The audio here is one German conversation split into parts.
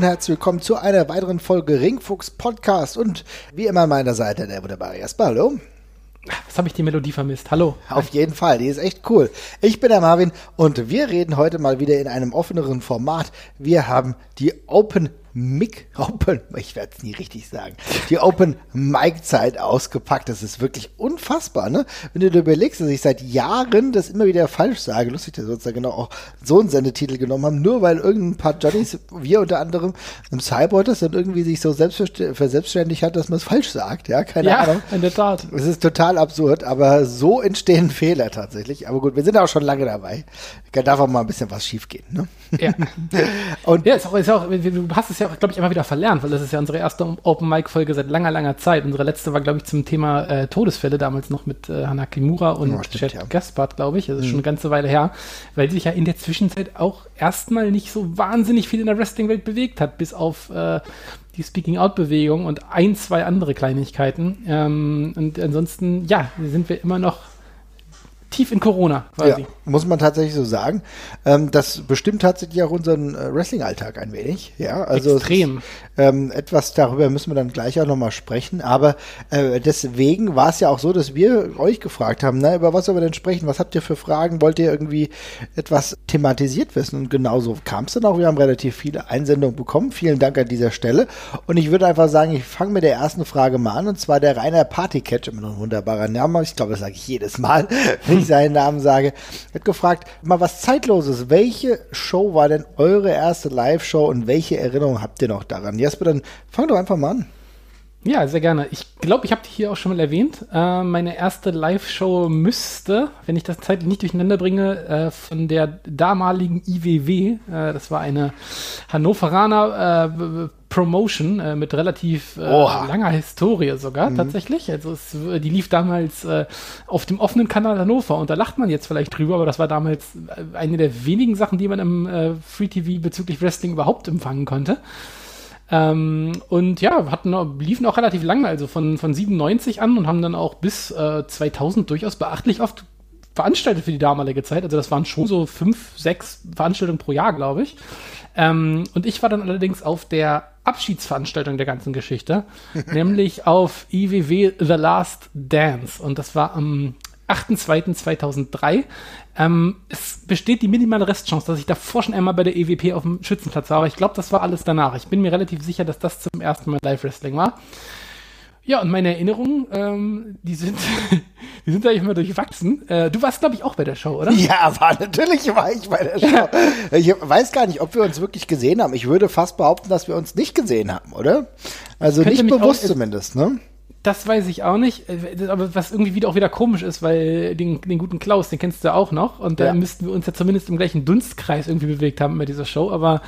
und herzlich willkommen zu einer weiteren Folge Ringfuchs Podcast und wie immer an meiner Seite der wunderbare Jasper. Hallo. Was habe ich die Melodie vermisst? Hallo. Auf jeden Fall, die ist echt cool. Ich bin der Marvin und wir reden heute mal wieder in einem offeneren Format. Wir haben die Open Mic Open, ich werde es nie richtig sagen, die Open Mic Zeit ausgepackt. Das ist wirklich unfassbar, ne? Wenn du dir überlegst, dass ich seit Jahren das immer wieder falsch sage, lustig, dass wir uns da genau auch so einen Sendetitel genommen haben, nur weil irgendein paar Johnnies, wir unter anderem im Cyborg das dann irgendwie sich so verselbstständig hat, dass man es falsch sagt, ja, keine ja, Ahnung. in der Tat. Es ist total absurd, aber so entstehen Fehler tatsächlich. Aber gut, wir sind auch schon lange dabei. Da darf auch mal ein bisschen was schief gehen, ne? Ja. Und ja, ist auch, ist auch, du hast es ja, glaube ich, immer wieder verlernt, weil das ist ja unsere erste Open Mic Folge seit langer, langer Zeit. Unsere letzte war, glaube ich, zum Thema äh, Todesfälle, damals noch mit äh, Hana Kimura und stimmt, Chad ja. Gaspard, glaube ich. Das ist Mhm. schon eine ganze Weile her, weil sich ja in der Zwischenzeit auch erstmal nicht so wahnsinnig viel in der Wrestling-Welt bewegt hat, bis auf äh, die Speaking-Out-Bewegung und ein, zwei andere Kleinigkeiten. Ähm, und ansonsten, ja, sind wir immer noch tief in Corona quasi. Ja, muss man tatsächlich so sagen. Ähm, das bestimmt tatsächlich auch unseren äh, Wrestling-Alltag ein wenig. Ja, also Extrem. Ist, ähm, etwas darüber müssen wir dann gleich auch nochmal sprechen. Aber äh, deswegen war es ja auch so, dass wir euch gefragt haben, na, über was sollen wir denn sprechen? Was habt ihr für Fragen? Wollt ihr irgendwie etwas thematisiert wissen? Und genauso kam es dann auch. Wir haben relativ viele Einsendungen bekommen. Vielen Dank an dieser Stelle. Und ich würde einfach sagen, ich fange mit der ersten Frage mal an. Und zwar der Rainer Partycatch, immer noch ein wunderbarer Name. Ich glaube, das sage ich jedes Mal, ich seinen Namen sage. Hat gefragt, mal was Zeitloses. Welche Show war denn eure erste Live-Show und welche Erinnerung habt ihr noch daran? Jesper, dann fang doch einfach mal an. Ja, sehr gerne. Ich glaube, ich habe die hier auch schon mal erwähnt. Äh, meine erste Live-Show müsste, wenn ich das zeitlich nicht durcheinander bringe, äh, von der damaligen IWW, äh, das war eine Hannoveraner äh, Promotion äh, mit relativ äh, langer Historie sogar tatsächlich. Also es, die lief damals auf dem offenen Kanal Hannover und da lacht man jetzt vielleicht drüber, aber das war damals eine der wenigen Sachen, die man im Free TV bezüglich Wrestling überhaupt empfangen konnte. Ähm, und ja, hatten, liefen auch relativ lange, also von, von 97 an und haben dann auch bis äh, 2000 durchaus beachtlich oft veranstaltet für die damalige Zeit. Also das waren schon so fünf, sechs Veranstaltungen pro Jahr, glaube ich. Ähm, und ich war dann allerdings auf der Abschiedsveranstaltung der ganzen Geschichte, nämlich auf IWW The Last Dance. Und das war am 8.2.2003. Ähm, es besteht die minimale Restchance, dass ich davor schon einmal bei der EWP auf dem Schützenplatz war, aber ich glaube, das war alles danach. Ich bin mir relativ sicher, dass das zum ersten Mal Live-Wrestling war. Ja, und meine Erinnerungen, ähm, die sind, die sind eigentlich immer durchwachsen. Äh, du warst, glaube ich, auch bei der Show, oder? Ja, war natürlich war ich bei der Show. Ich weiß gar nicht, ob wir uns wirklich gesehen haben. Ich würde fast behaupten, dass wir uns nicht gesehen haben, oder? Also Könnte nicht bewusst auch- zumindest, ne? Das weiß ich auch nicht. Äh, Aber was irgendwie wieder auch wieder komisch ist, weil den, den guten Klaus, den kennst du auch noch. Und da Ja. müssten wir uns ja zumindest im gleichen Dunstkreis irgendwie bewegt haben bei dieser Show. Aber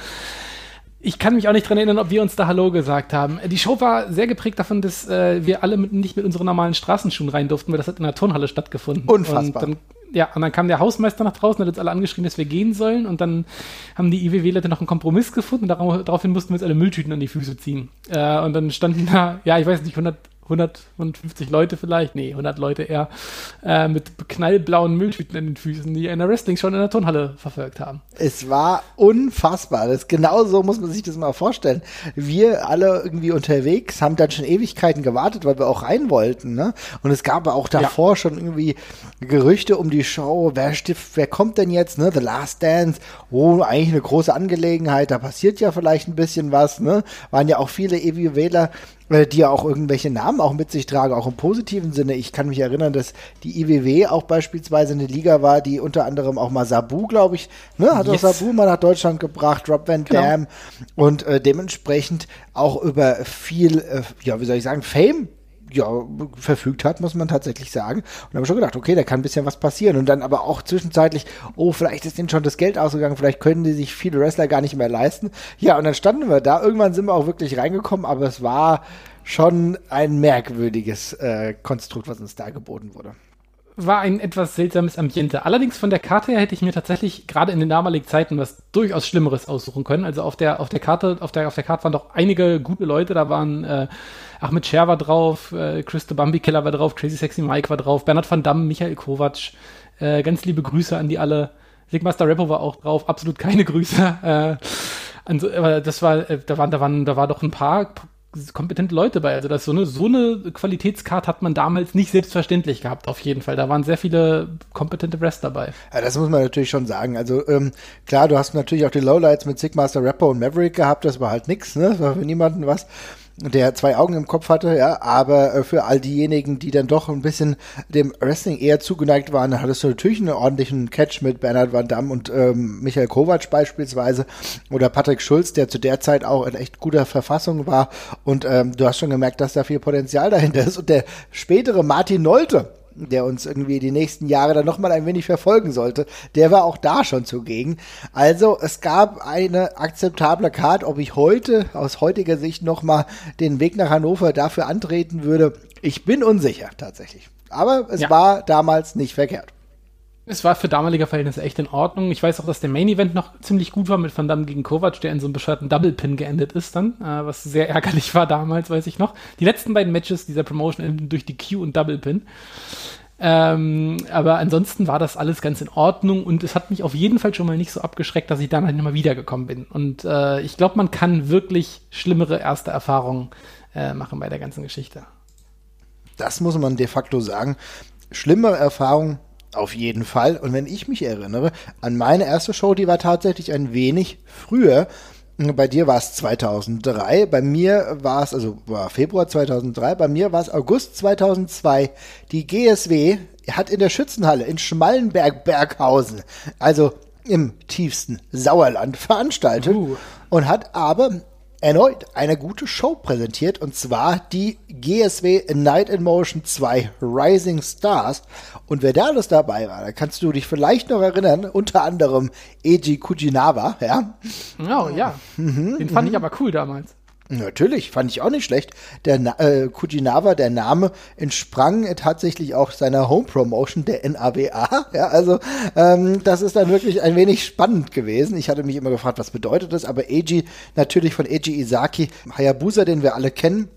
ich kann mich auch nicht dran erinnern, ob wir uns da Hallo gesagt haben. Die Show war sehr geprägt davon, dass äh, wir alle mit, nicht mit unseren normalen Straßenschuhen rein durften, weil das hat in der Turnhalle stattgefunden. Unfassbar. Und dann, ja, und dann kam der Hausmeister nach draußen, hat uns alle angeschrien, dass wir gehen sollen. Und dann haben die IWW-Leute noch einen Kompromiss gefunden. Darauf, daraufhin mussten wir uns alle Mülltüten an die Füße ziehen. Äh, und dann standen da, ja, ich weiß nicht, 100, 150 Leute vielleicht, nee, 100 Leute eher, äh, mit knallblauen Mülltüten in den Füßen, die in der Wrestling schon in der Turnhalle verfolgt haben. Es war unfassbar. Das genau so muss man sich das mal vorstellen. Wir alle irgendwie unterwegs haben dann schon Ewigkeiten gewartet, weil wir auch rein wollten, ne? Und es gab auch davor schon irgendwie Gerüchte um die Show. Wer stift, wer kommt denn jetzt, ne? The Last Dance. Oh, eigentlich eine große Angelegenheit. Da passiert ja vielleicht ein bisschen was, ne? Waren ja auch viele EW-Wähler äh, die ja auch irgendwelche Namen auch mit sich tragen, auch im positiven Sinne. Ich kann mich erinnern, dass die IWW auch beispielsweise eine Liga war, die unter anderem auch mal Sabu, glaube ich, ne, hat Yes. auch Sabu mal nach Deutschland gebracht, Rob Van Genau. Dam und äh, dementsprechend auch über viel, äh, ja, wie soll ich sagen, Fame ja, verfügt hat, muss man tatsächlich sagen. Und habe schon gedacht, okay, da kann ein bisschen was passieren. Und dann aber auch zwischenzeitlich, oh, vielleicht ist denen schon das Geld ausgegangen, vielleicht können die sich viele Wrestler gar nicht mehr leisten. Ja, und dann standen wir da. Irgendwann sind wir auch wirklich reingekommen, aber es war schon ein merkwürdiges äh, Konstrukt, was uns da geboten wurde. War ein etwas seltsames Ambiente. Allerdings von der Karte her hätte ich mir tatsächlich gerade in den damaligen Zeiten was durchaus Schlimmeres aussuchen können. Also auf der, auf der Karte, auf der, auf der Karte waren doch einige gute Leute. Da waren äh, Ahmed Scher war drauf, äh, Chris the Bambi Killer war drauf, Crazy Sexy Mike war drauf, Bernhard van Damme, Michael Kovac. Äh, ganz liebe Grüße an die alle. Sigmaster Rappo war auch drauf, absolut keine Grüße. Äh, also, das war, äh, da waren, da waren, da war doch ein paar kompetente Leute bei. Also das so eine so eine Qualitätskarte hat man damals nicht selbstverständlich gehabt. Auf jeden Fall, da waren sehr viele kompetente Wrestler dabei. Ja, das muss man natürlich schon sagen. Also ähm, klar, du hast natürlich auch die Lowlights mit Sigmaster Rapper und Maverick gehabt. Das war halt nix, ne? Das war für niemanden was der zwei Augen im Kopf hatte, ja, aber äh, für all diejenigen, die dann doch ein bisschen dem Wrestling eher zugeneigt waren, hattest du natürlich einen ordentlichen Catch mit Bernhard Van Damme und ähm, Michael Kovac beispielsweise oder Patrick Schulz, der zu der Zeit auch in echt guter Verfassung war. Und ähm, du hast schon gemerkt, dass da viel Potenzial dahinter ist. Und der spätere Martin Nolte, der uns irgendwie die nächsten Jahre dann nochmal ein wenig verfolgen sollte, der war auch da schon zugegen. Also es gab eine akzeptable Card, ob ich heute aus heutiger Sicht nochmal den Weg nach Hannover dafür antreten würde. Ich bin unsicher tatsächlich. Aber es ja. war damals nicht verkehrt. Es war für damalige Verhältnisse echt in Ordnung. Ich weiß auch, dass der Main Event noch ziemlich gut war mit Van Damme gegen Kovac, der in so einem bescheuerten Double Pin geendet ist dann, äh, was sehr ärgerlich war damals, weiß ich noch. Die letzten beiden Matches dieser Promotion enden durch die Q und Double Pin. Ähm, aber ansonsten war das alles ganz in Ordnung und es hat mich auf jeden Fall schon mal nicht so abgeschreckt, dass ich dann halt nochmal wiedergekommen bin. Und äh, ich glaube, man kann wirklich schlimmere erste Erfahrungen äh, machen bei der ganzen Geschichte. Das muss man de facto sagen. Schlimmere Erfahrungen auf jeden Fall. Und wenn ich mich erinnere an meine erste Show, die war tatsächlich ein wenig früher. Bei dir war es 2003, bei mir war es, also war Februar 2003, bei mir war es August 2002. Die GSW hat in der Schützenhalle in Schmallenberg-Berghausen, also im tiefsten Sauerland, veranstaltet uh. und hat aber erneut eine gute Show präsentiert und zwar die GSW Night in Motion 2 Rising Stars. Und wer da alles dabei war, da kannst du dich vielleicht noch erinnern, unter anderem Eiji Kujinawa, ja? Oh ja, mhm, den fand ich mhm. aber cool damals. Natürlich, fand ich auch nicht schlecht. Der äh, Kujinawa, der Name, entsprang tatsächlich auch seiner Home-Promotion, der NAWA. Ja, also ähm, das ist dann wirklich ein wenig spannend gewesen. Ich hatte mich immer gefragt, was bedeutet das, aber Eiji, natürlich von Eiji Isaki, Hayabusa, den wir alle kennen,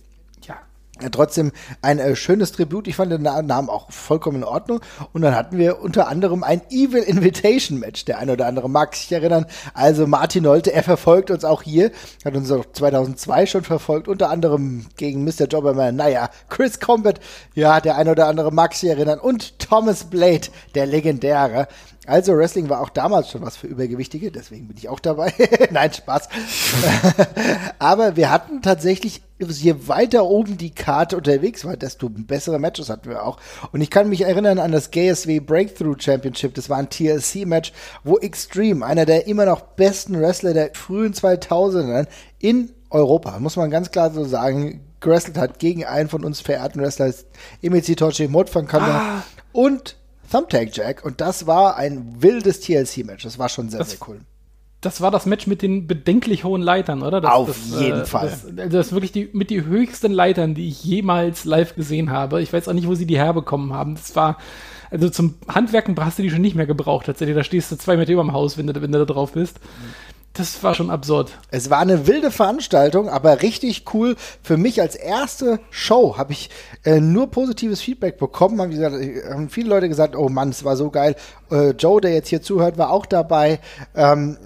trotzdem ein äh, schönes Tribut. Ich fand den Namen auch vollkommen in Ordnung. Und dann hatten wir unter anderem ein Evil Invitation Match. Der eine oder andere mag sich erinnern. Also Martin Nolte, er verfolgt uns auch hier. Hat uns auch 2002 schon verfolgt. Unter anderem gegen Mr. Jobberman. Naja, Chris Combat. Ja, der eine oder andere mag sich erinnern. Und Thomas Blade, der legendäre. Also Wrestling war auch damals schon was für Übergewichtige, deswegen bin ich auch dabei. Nein, Spaß. Aber wir hatten tatsächlich, je weiter oben die Karte unterwegs war, desto bessere Matches hatten wir auch. Und ich kann mich erinnern an das GSW Breakthrough Championship. Das war ein TLC-Match, wo Extreme, einer der immer noch besten Wrestler der frühen 2000er in Europa, muss man ganz klar so sagen, gewrestelt hat gegen einen von uns verehrten Wrestlers, Emizi Tochi, Mod van ah. und Thumbtack Jack und das war ein wildes TLC-Match. Das war schon sehr, das, sehr cool. Das war das Match mit den bedenklich hohen Leitern, oder? Das, Auf das, jeden äh, Fall. Das, also das ist wirklich die, mit die höchsten Leitern, die ich jemals live gesehen habe. Ich weiß auch nicht, wo sie die herbekommen haben. Das war, also zum Handwerken hast du die schon nicht mehr gebraucht tatsächlich. Da stehst du zwei Meter über dem Haus, wenn du, wenn du da drauf bist. Mhm. Das war schon absurd. Es war eine wilde Veranstaltung, aber richtig cool. Für mich als erste Show habe ich äh, nur positives Feedback bekommen. Haben, gesagt, haben viele Leute gesagt, oh Mann, es war so geil. Äh, Joe, der jetzt hier zuhört, war auch dabei. Ähm,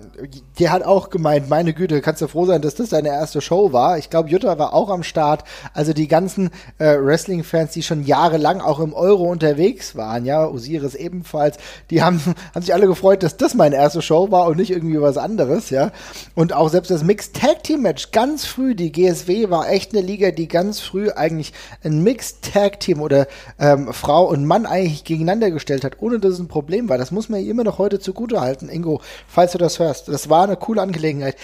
der hat auch gemeint, meine Güte, kannst du froh sein, dass das deine erste Show war. Ich glaube, Jutta war auch am Start. Also die ganzen äh, Wrestling-Fans, die schon jahrelang auch im Euro unterwegs waren, ja, Osiris ebenfalls, die haben, haben sich alle gefreut, dass das meine erste Show war und nicht irgendwie was anderes, ja. Und auch selbst das Mixed Tag Team Match ganz früh, die GSW war echt eine Liga, die ganz früh eigentlich ein Mixed Tag Team oder ähm, Frau und Mann eigentlich gegeneinander gestellt hat, ohne dass es ein Problem war. Das muss man immer noch heute zugute halten, Ingo, falls du das hörst. Das war eine coole Angelegenheit.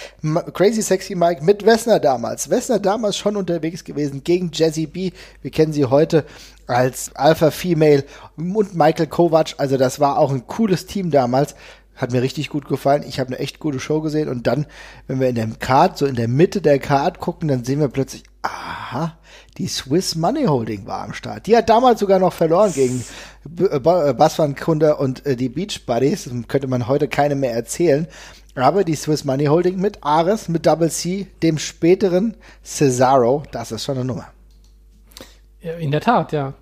Crazy Sexy Mike mit Wessner damals. Wessner damals schon unterwegs gewesen gegen Jazzy B. Wir kennen sie heute als Alpha Female und Michael Kovac. Also das war auch ein cooles Team damals. Hat mir richtig gut gefallen. Ich habe eine echt gute Show gesehen. Und dann, wenn wir in dem Card, so in der Mitte der Card gucken, dann sehen wir plötzlich, Aha, die Swiss Money Holding war am Start. Die hat damals sogar noch verloren gegen äh, Bass van Kunde und äh, die Beach Buddies. Könnte man heute keine mehr erzählen. Aber die Swiss Money Holding mit Ares, mit Double C, dem späteren Cesaro, das ist schon eine Nummer. In der Tat, ja.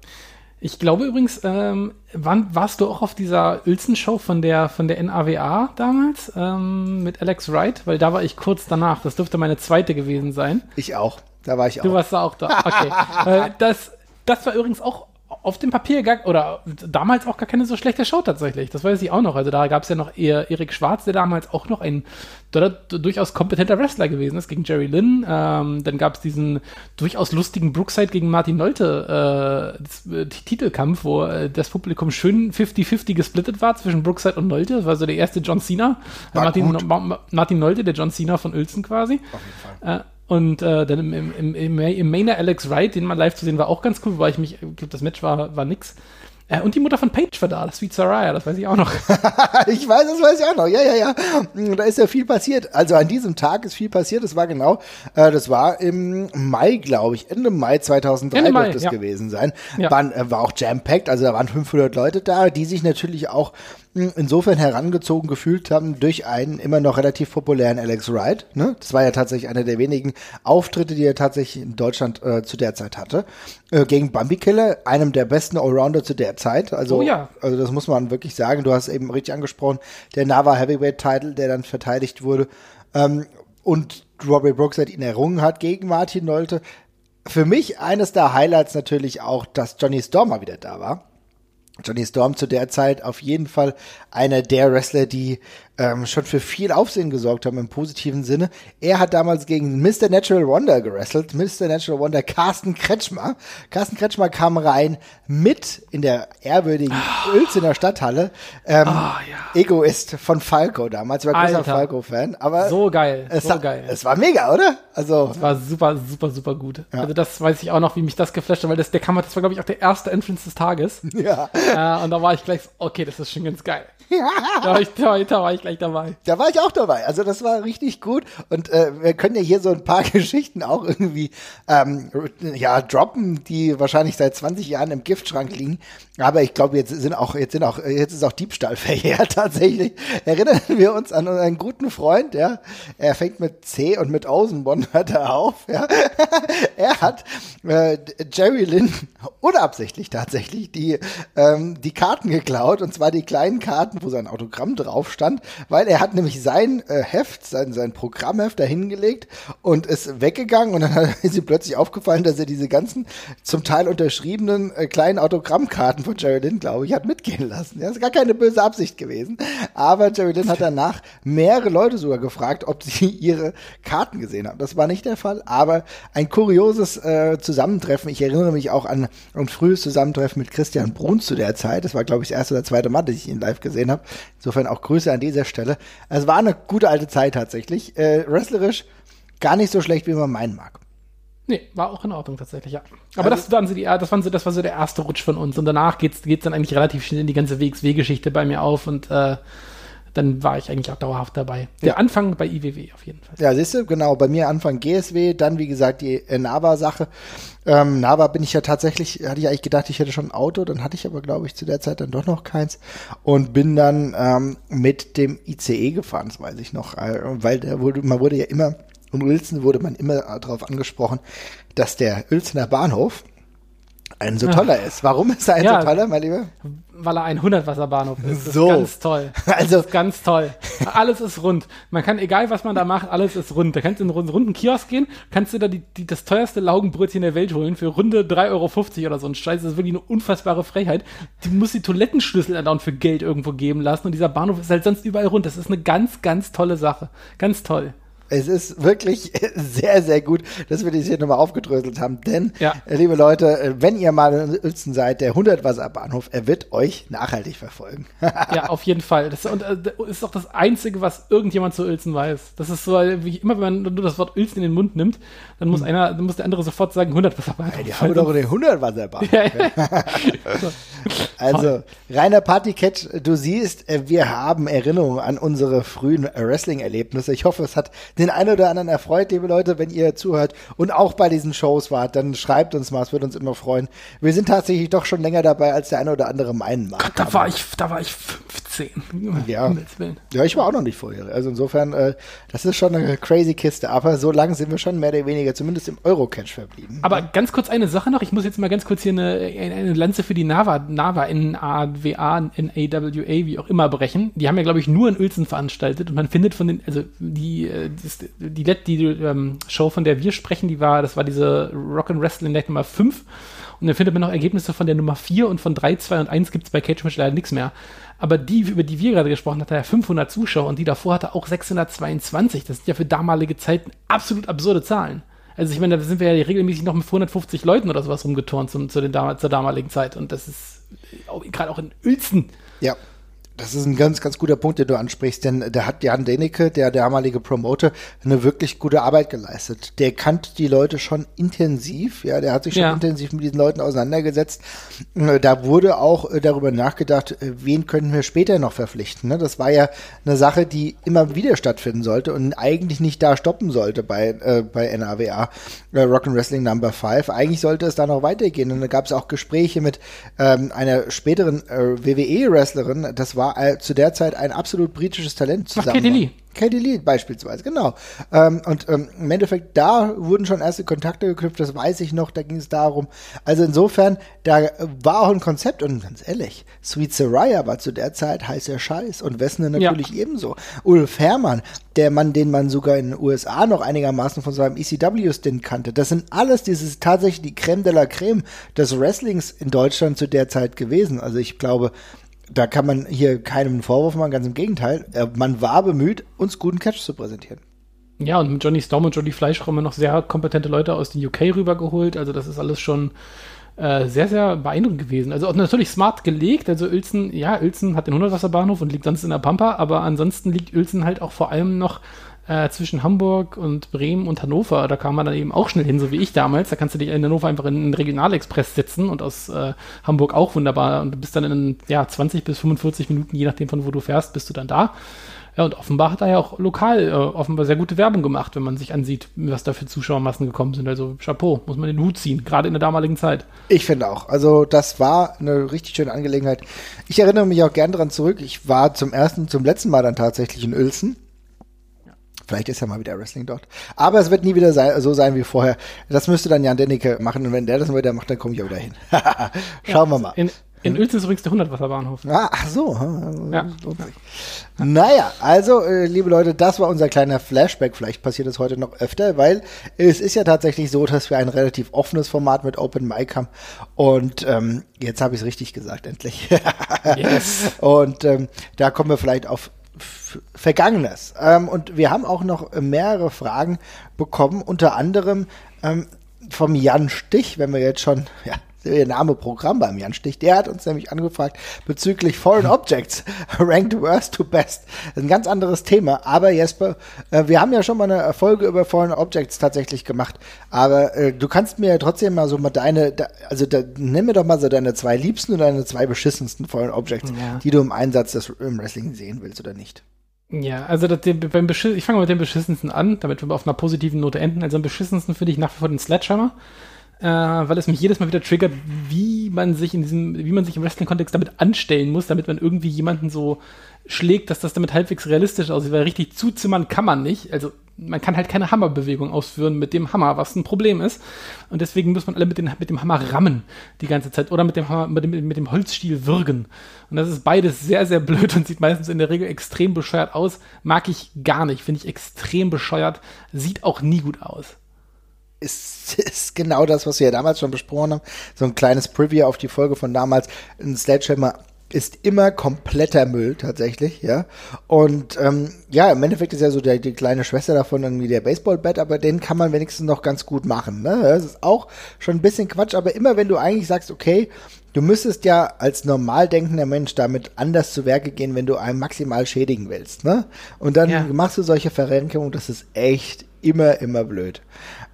Ich glaube übrigens, ähm, wann warst du auch auf dieser Uelzen-Show von der, von der NAWA damals ähm, mit Alex Wright? Weil da war ich kurz danach. Das dürfte meine zweite gewesen sein. Ich auch. Da war ich auch. Du warst da auch da. Okay. äh, das, das war übrigens auch auf dem Papier gar, oder damals auch gar keine so schlechte Show tatsächlich. Das weiß ich auch noch. Also da gab es ja noch eher Erik Schwarz, der damals auch noch ein durchaus kompetenter Wrestler gewesen ist gegen Jerry Lynn. Ähm, dann gab es diesen durchaus lustigen Brookside gegen Martin Nolte äh, das, äh, Titelkampf, wo äh, das Publikum schön 50-50 gesplittet war zwischen Brookside und Nolte. Das war so der erste John Cena. Martin, Martin Nolte, der John Cena von Uelzen quasi. Auf jeden Fall. Und äh, dann im, im, im, im Mainer Alex Wright, den mal live zu sehen, war auch ganz cool, weil ich mich, ich glaube, das Match war, war nix. Äh, und die Mutter von Paige war da, das Sweet Saraya, das weiß ich auch noch. ich weiß, das weiß ich auch noch. Ja, ja, ja. Da ist ja viel passiert. Also an diesem Tag ist viel passiert. Das war genau, äh, das war im Mai, glaube ich, Ende Mai 2003 Ende Mai, das ja. gewesen sein. Ja. Waren, äh, war auch jam-packed, also da waren 500 Leute da, die sich natürlich auch insofern herangezogen gefühlt haben durch einen immer noch relativ populären Alex Wright. Ne? Das war ja tatsächlich einer der wenigen Auftritte, die er tatsächlich in Deutschland äh, zu der Zeit hatte. Äh, gegen Bambi Killer, einem der besten Allrounder zu der Zeit. Also, oh ja. also das muss man wirklich sagen. Du hast eben richtig angesprochen, der Nava Heavyweight Title, der dann verteidigt wurde. Ähm, und Robbie Brooks hat ihn errungen hat gegen Martin Nolte. Für mich eines der Highlights natürlich auch, dass Johnny Stormer wieder da war. Johnny Storm zu der Zeit auf jeden Fall einer der Wrestler, die ähm, schon für viel Aufsehen gesorgt haben im positiven Sinne. Er hat damals gegen Mr. Natural Wonder gerestelt. Mr. Natural Wonder Carsten Kretschmer. Carsten Kretschmer kam rein mit in der ehrwürdigen oh. Uelzener Stadthalle. Ähm, oh, ja. Egoist von Falco damals. Ich war großer Falco-Fan. Aber so geil. Es, so geil. es war mega, oder? Also. Es war super, super, super gut. Ja. Also das weiß ich auch noch, wie mich das geflasht hat, weil das, der kam, das war, glaube ich, auch der erste Entrance des Tages. Ja. Äh, und da war ich gleich okay, das ist schon ganz geil. Ja. Da, war ich, da, da war ich gleich dabei. Da war ich auch dabei. Also das war richtig gut. Und äh, wir können ja hier so ein paar Geschichten auch irgendwie ähm, ja droppen, die wahrscheinlich seit 20 Jahren im Giftschrank liegen. Aber ich glaube, jetzt sind auch jetzt sind auch jetzt ist auch Diebstahl verjährt tatsächlich. Erinnern wir uns an einen guten Freund, ja. Er fängt mit C und mit Ausenbonn hört er auf. Ja. er hat äh, Jerry Lynn unabsichtlich tatsächlich die ähm, die Karten geklaut und zwar die kleinen Karten, wo sein Autogramm drauf stand, weil er hat nämlich sein äh, Heft, sein, sein Programmheft da hingelegt und ist weggegangen und dann ist ihm plötzlich aufgefallen, dass er diese ganzen zum Teil unterschriebenen äh, kleinen Autogrammkarten von Jerry Lynn, glaube ich, hat mitgehen lassen. Ja, ist gar keine böse Absicht gewesen. Aber Jerry Lynn hat danach mehrere Leute sogar gefragt, ob sie ihre Karten gesehen haben. Das war nicht der Fall, aber ein kurioses äh, Zusammentreffen. Ich erinnere mich auch an ein frühes Zusammentreffen mit Christian Bruns zu der Zeit. Das war, glaube ich, das erste oder zweite Mal, dass ich ihn live gesehen habe. Insofern auch Grüße an dieser Stelle. Es war eine gute alte Zeit tatsächlich. Äh, wrestlerisch gar nicht so schlecht, wie man meinen mag. Nee, war auch in Ordnung tatsächlich, ja. Aber also, das, waren so die, das, waren so, das war so der erste Rutsch von uns. Und danach geht's, geht's dann eigentlich relativ schnell in die ganze WXW-Geschichte bei mir auf und äh, dann war ich eigentlich auch dauerhaft dabei. Der ja. Anfang bei IWW auf jeden Fall. Ja, siehst du, genau. Bei mir Anfang GSW, dann wie gesagt die äh, Nava-Sache. Ähm, Nava bin ich ja tatsächlich, hatte ich eigentlich gedacht, ich hätte schon ein Auto, dann hatte ich aber, glaube ich, zu der Zeit dann doch noch keins und bin dann ähm, mit dem ICE gefahren, das weiß ich noch, äh, weil der wurde, man wurde ja immer, um Uelzen wurde man immer darauf angesprochen, dass der Uelzener Bahnhof ein so toller Ach. ist. Warum ist er ein ja, so toller, mein Lieber? Weil er ein 100-Wasserbahnhof ist. Das so. ist ganz toll. Das also ist ganz toll. Alles ist rund. Man kann, egal was man da macht, alles ist rund. Da kannst du in einen runden Kiosk gehen, kannst du da die, die, das teuerste Laugenbrötchen der Welt holen für runde 3,50 Euro oder so ein Scheiß. Das ist wirklich eine unfassbare Frechheit. Du musst die Toilettenschlüssel dann für Geld irgendwo geben lassen und dieser Bahnhof ist halt sonst überall rund. Das ist eine ganz, ganz tolle Sache. Ganz toll. Es ist wirklich sehr, sehr gut, dass wir das hier nochmal aufgedröselt haben. Denn, ja. Äh, liebe Leute, äh, wenn ihr mal in Uelzen seid, der 100-Wasser-Bahnhof, er wird euch nachhaltig verfolgen. ja, auf jeden Fall. Das äh, ist doch das Einzige, was irgendjemand zu Uelzen weiß. Das ist so, wie immer, wenn man nur das Wort Uelzen in den Mund nimmt, dann muss hm. einer, dann muss der andere sofort sagen 100-Wasser-Bahnhof. Ja, die haben doch den 100-Wasser-Bahnhof. Ja, ja. also, reiner Partycat, du siehst, wir haben Erinnerungen an unsere frühen Wrestling-Erlebnisse. Ich hoffe, es hat den einen oder anderen erfreut, liebe Leute, wenn ihr zuhört und auch bei diesen Shows wart, dann schreibt uns mal, es würde uns immer freuen. Wir sind tatsächlich doch schon länger dabei, als der eine oder andere meinen mag. Da war ich, da war ich 15. Ja. ja, ich war auch noch nicht vorher. Also insofern, äh, das ist schon eine crazy Kiste, aber so lange sind wir schon mehr oder weniger, zumindest im Eurocatch verblieben. Aber ganz kurz eine Sache noch, ich muss jetzt mal ganz kurz hier eine, eine Lanze für die NAVA, NAVA, N-A-W-A, N-A-W-A, wie auch immer brechen. Die haben ja, glaube ich, nur in Uelzen veranstaltet und man findet von den, also die, äh, die, die, die ähm, Show, von der wir sprechen, die war, das war diese Rock and Wrestling Night Nummer 5 und dann findet man noch Ergebnisse von der Nummer 4 und von 3, 2 und 1 gibt es bei Cage Match leider nichts mehr. Aber die, über die wir gerade gesprochen haben, hatte ja 500 Zuschauer und die davor hatte auch 622. Das sind ja für damalige Zeiten absolut absurde Zahlen. Also ich meine, da sind wir ja regelmäßig noch mit 250 Leuten oder sowas rumgeturnt zum, zu den, zur damaligen Zeit. Und das ist gerade auch in Uelzen. Ja. Das ist ein ganz, ganz guter Punkt, den du ansprichst, denn da hat Jan Denecke, der damalige Promoter, eine wirklich gute Arbeit geleistet. Der kannte die Leute schon intensiv, ja, der hat sich schon ja. intensiv mit diesen Leuten auseinandergesetzt. Äh, da wurde auch äh, darüber nachgedacht, äh, wen könnten wir später noch verpflichten. Ne? Das war ja eine Sache, die immer wieder stattfinden sollte und eigentlich nicht da stoppen sollte bei, äh, bei NAWA, äh, Rock and Wrestling Number 5. Eigentlich sollte es da noch weitergehen. Und da gab es auch Gespräche mit ähm, einer späteren äh, WWE-Wrestlerin, das war war äh, zu der Zeit ein absolut britisches Talent zusammen. Ach, Lee. Katie Lee beispielsweise, genau. Ähm, und ähm, im Endeffekt, da wurden schon erste Kontakte geknüpft, das weiß ich noch, da ging es darum. Also insofern, da war auch ein Konzept und ganz ehrlich, Sweet Saraya war zu der Zeit heißer Scheiß und Wessner natürlich ja. ebenso. Ulf Herrmann, der Mann, den man sogar in den USA noch einigermaßen von seinem ECW-Stint kannte, das sind alles dieses tatsächlich die Creme de la Creme des Wrestlings in Deutschland zu der Zeit gewesen. Also ich glaube, da kann man hier keinem Vorwurf machen, ganz im Gegenteil. Man war bemüht, uns guten Catch zu präsentieren. Ja, und mit Johnny Storm und Jody Fleisch haben wir noch sehr kompetente Leute aus den UK rübergeholt. Also das ist alles schon äh, sehr, sehr beeindruckend gewesen. Also natürlich smart gelegt. Also Uelzen, ja, Uelzen hat den 100-Wasserbahnhof und liegt sonst in der Pampa, aber ansonsten liegt Uelzen halt auch vor allem noch äh, zwischen Hamburg und Bremen und Hannover. Da kam man dann eben auch schnell hin, so wie ich damals. Da kannst du dich in Hannover einfach in einen Regionalexpress setzen und aus äh, Hamburg auch wunderbar. Und du bist dann in ja, 20 bis 45 Minuten, je nachdem von wo du fährst, bist du dann da. Ja, und offenbar hat er ja auch lokal äh, offenbar sehr gute Werbung gemacht, wenn man sich ansieht, was da für Zuschauermassen gekommen sind. Also Chapeau, muss man den Hut ziehen, gerade in der damaligen Zeit. Ich finde auch. Also das war eine richtig schöne Angelegenheit. Ich erinnere mich auch gern daran zurück. Ich war zum ersten, zum letzten Mal dann tatsächlich in Uelzen Vielleicht ist ja mal wieder Wrestling dort. Aber es wird nie wieder sein, so sein wie vorher. Das müsste dann Jan Dennecke machen. Und wenn der das mal wieder macht, dann komme ich auch wieder hin. Schauen ja, wir mal. In, in Uelzen ist übrigens der 100-Wasserbahnhof. Ah, ach so. Ja. Naja, also, äh, liebe Leute, das war unser kleiner Flashback. Vielleicht passiert es heute noch öfter, weil es ist ja tatsächlich so, dass wir ein relativ offenes Format mit Open Mic haben. Und ähm, jetzt habe ich es richtig gesagt, endlich. yes. Und ähm, da kommen wir vielleicht auf Vergangenes. Ähm, und wir haben auch noch mehrere Fragen bekommen, unter anderem ähm, vom Jan Stich, wenn wir jetzt schon, ja, der Name Programm beim Jan Stich, der hat uns nämlich angefragt bezüglich Foreign Objects, ranked worst to best. Ein ganz anderes Thema, aber Jesper, äh, wir haben ja schon mal eine Folge über Foreign Objects tatsächlich gemacht, aber äh, du kannst mir ja trotzdem mal so mal deine, also da, nimm mir doch mal so deine zwei liebsten und deine zwei beschissensten Foreign Objects, ja. die du im Einsatz des im Wrestling sehen willst oder nicht. Ja, also das, beim Beschiss, ich fange mal mit dem beschissensten an, damit wir auf einer positiven Note enden. Also am beschissensten finde ich nach wie vor den Sledgehammer, äh, weil es mich jedes Mal wieder triggert, wie man sich in diesem, wie man sich im Wrestling-Kontext damit anstellen muss, damit man irgendwie jemanden so schlägt, dass das damit halbwegs realistisch aussieht, weil richtig zuzimmern kann man nicht. Also man kann halt keine Hammerbewegung ausführen mit dem Hammer, was ein Problem ist. Und deswegen muss man alle mit, den, mit dem Hammer rammen die ganze Zeit oder mit dem Hammer, mit dem, mit dem Holzstiel würgen. Und das ist beides sehr, sehr blöd und sieht meistens in der Regel extrem bescheuert aus. Mag ich gar nicht, finde ich extrem bescheuert, sieht auch nie gut aus. Ist, ist genau das, was wir ja damals schon besprochen haben. So ein kleines Preview auf die Folge von damals. Ein Sledgehammer ist immer kompletter Müll tatsächlich, ja. Und ähm, ja, im Endeffekt ist ja so der, die kleine Schwester davon irgendwie der Baseballbat, aber den kann man wenigstens noch ganz gut machen. Ne? Das ist auch schon ein bisschen Quatsch, aber immer wenn du eigentlich sagst, okay, Du müsstest ja als normal denkender Mensch damit anders zu Werke gehen, wenn du einen maximal schädigen willst, ne? Und dann ja. machst du solche Verrenkungen, das ist echt immer, immer blöd.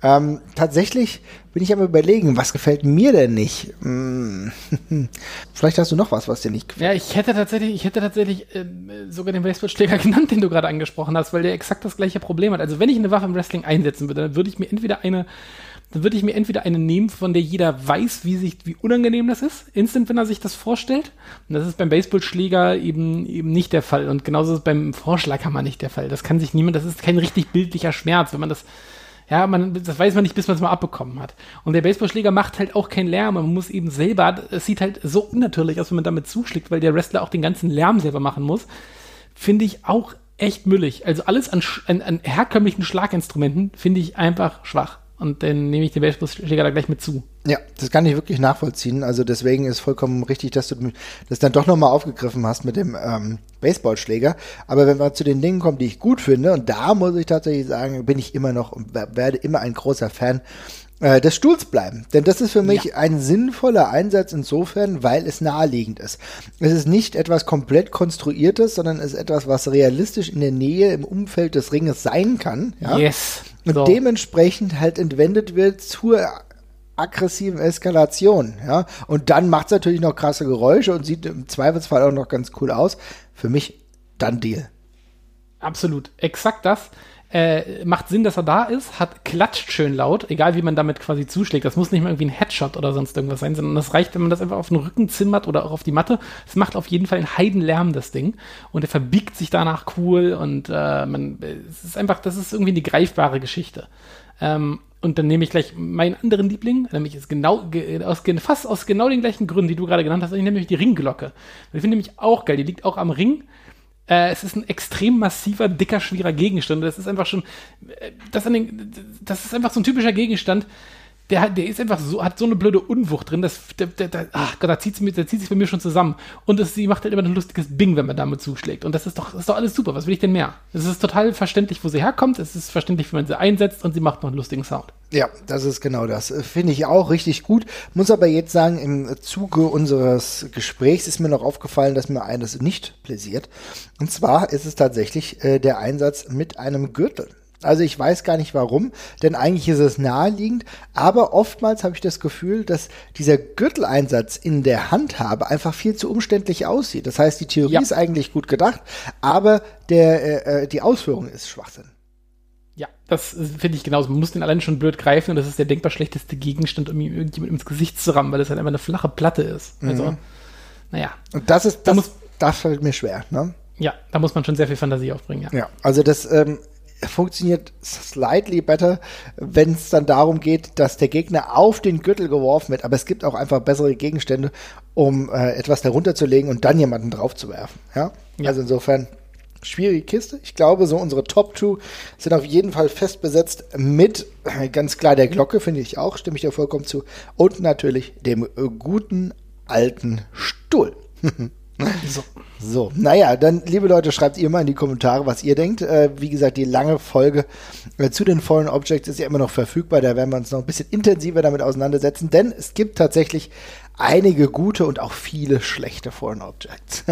Ähm, tatsächlich bin ich am überlegen, was gefällt mir denn nicht? Hm. Vielleicht hast du noch was, was dir nicht gefällt. Ja, ich hätte tatsächlich, ich hätte tatsächlich äh, sogar den Baseballschläger genannt, den du gerade angesprochen hast, weil der exakt das gleiche Problem hat. Also wenn ich eine Waffe im Wrestling einsetzen würde, dann würde ich mir entweder eine dann würde ich mir entweder eine nehmen, von der jeder weiß, wie sich, wie unangenehm das ist, instant, wenn er sich das vorstellt. Und das ist beim Baseballschläger eben, eben nicht der Fall. Und genauso ist es beim Vorschlaghammer nicht der Fall. Das kann sich niemand, das ist kein richtig bildlicher Schmerz, wenn man das, ja, man, das weiß man nicht, bis man es mal abbekommen hat. Und der Baseballschläger macht halt auch keinen Lärm. Man muss eben selber, es sieht halt so unnatürlich aus, wenn man damit zuschlägt, weil der Wrestler auch den ganzen Lärm selber machen muss. Finde ich auch echt müllig. Also alles an, an, an herkömmlichen Schlaginstrumenten finde ich einfach schwach und dann nehme ich den Baseballschläger da gleich mit zu. Ja, das kann ich wirklich nachvollziehen. Also deswegen ist vollkommen richtig, dass du das dann doch nochmal aufgegriffen hast mit dem ähm, Baseballschläger. Aber wenn wir zu den Dingen kommen, die ich gut finde, und da muss ich tatsächlich sagen, bin ich immer noch und werde immer ein großer Fan äh, des Stuhls bleiben. Denn das ist für mich ja. ein sinnvoller Einsatz insofern, weil es naheliegend ist. Es ist nicht etwas komplett konstruiertes, sondern es ist etwas, was realistisch in der Nähe im Umfeld des Ringes sein kann. Ja? Yes. Und so. dementsprechend halt entwendet wird zur aggressiven Eskalation, ja. Und dann macht es natürlich noch krasse Geräusche und sieht im Zweifelsfall auch noch ganz cool aus. Für mich dann Deal. Absolut. Exakt das äh, macht Sinn, dass er da ist, hat klatscht schön laut, egal wie man damit quasi zuschlägt. Das muss nicht mal irgendwie ein Headshot oder sonst irgendwas sein, sondern das reicht, wenn man das einfach auf den Rücken zimmert oder auch auf die Matte. Es macht auf jeden Fall einen Heidenlärm, das Ding. Und er verbiegt sich danach cool und äh, man, es ist einfach, das ist irgendwie eine greifbare Geschichte. Ähm, und dann nehme ich gleich meinen anderen Liebling, nämlich ist genau, aus, fast aus genau den gleichen Gründen, die du gerade genannt hast, nämlich die Ringglocke. Ich finde nämlich auch geil, die liegt auch am Ring äh, es ist ein extrem massiver, dicker, schwerer Gegenstand. Das ist einfach schon, äh, das, den, das ist einfach so ein typischer Gegenstand, der, der ist einfach so, hat so eine blöde Unwucht drin, dass, der, der, der, ach Gott, da zieht sie da zieht sich bei mir schon zusammen. Und es, sie macht halt immer ein lustiges Bing, wenn man damit zuschlägt. Und das ist doch, das ist doch alles super. Was will ich denn mehr? Es ist total verständlich, wo sie herkommt. Es ist verständlich, wie man sie einsetzt und sie macht noch einen lustigen Sound. Ja, das ist genau das. Finde ich auch richtig gut. Muss aber jetzt sagen, im Zuge unseres Gesprächs ist mir noch aufgefallen, dass mir eines nicht pläsiert. Und zwar ist es tatsächlich äh, der Einsatz mit einem Gürtel. Also ich weiß gar nicht warum, denn eigentlich ist es naheliegend, aber oftmals habe ich das Gefühl, dass dieser Gürteleinsatz in der Handhabe einfach viel zu umständlich aussieht. Das heißt, die Theorie ja. ist eigentlich gut gedacht, aber der, äh, äh die Ausführung ist Schwachsinn. Ja, das finde ich genauso. Man muss den allein schon blöd greifen und das ist der denkbar schlechteste Gegenstand, um ihm irgendjemand ins Gesicht zu rammen, weil das halt einfach eine flache Platte ist. Also, mhm. naja. Und das ist, das, da muss, das fällt mir schwer, ne? Ja, da muss man schon sehr viel Fantasie aufbringen, ja. Ja, also das, ähm, funktioniert slightly better, wenn es dann darum geht, dass der Gegner auf den Gürtel geworfen wird. Aber es gibt auch einfach bessere Gegenstände, um äh, etwas darunter zu legen und dann jemanden drauf zu werfen. Ja? ja? Also insofern schwierige Kiste. Ich glaube, so unsere Top 2 sind auf jeden Fall fest besetzt mit äh, ganz klar der Glocke, finde ich auch, stimme ich dir vollkommen zu. Und natürlich dem äh, guten alten Stuhl. So. So, naja, dann, liebe Leute, schreibt ihr mal in die Kommentare, was ihr denkt. Äh, wie gesagt, die lange Folge äh, zu den Foreign Objects ist ja immer noch verfügbar. Da werden wir uns noch ein bisschen intensiver damit auseinandersetzen, denn es gibt tatsächlich einige gute und auch viele schlechte Foreign Objects.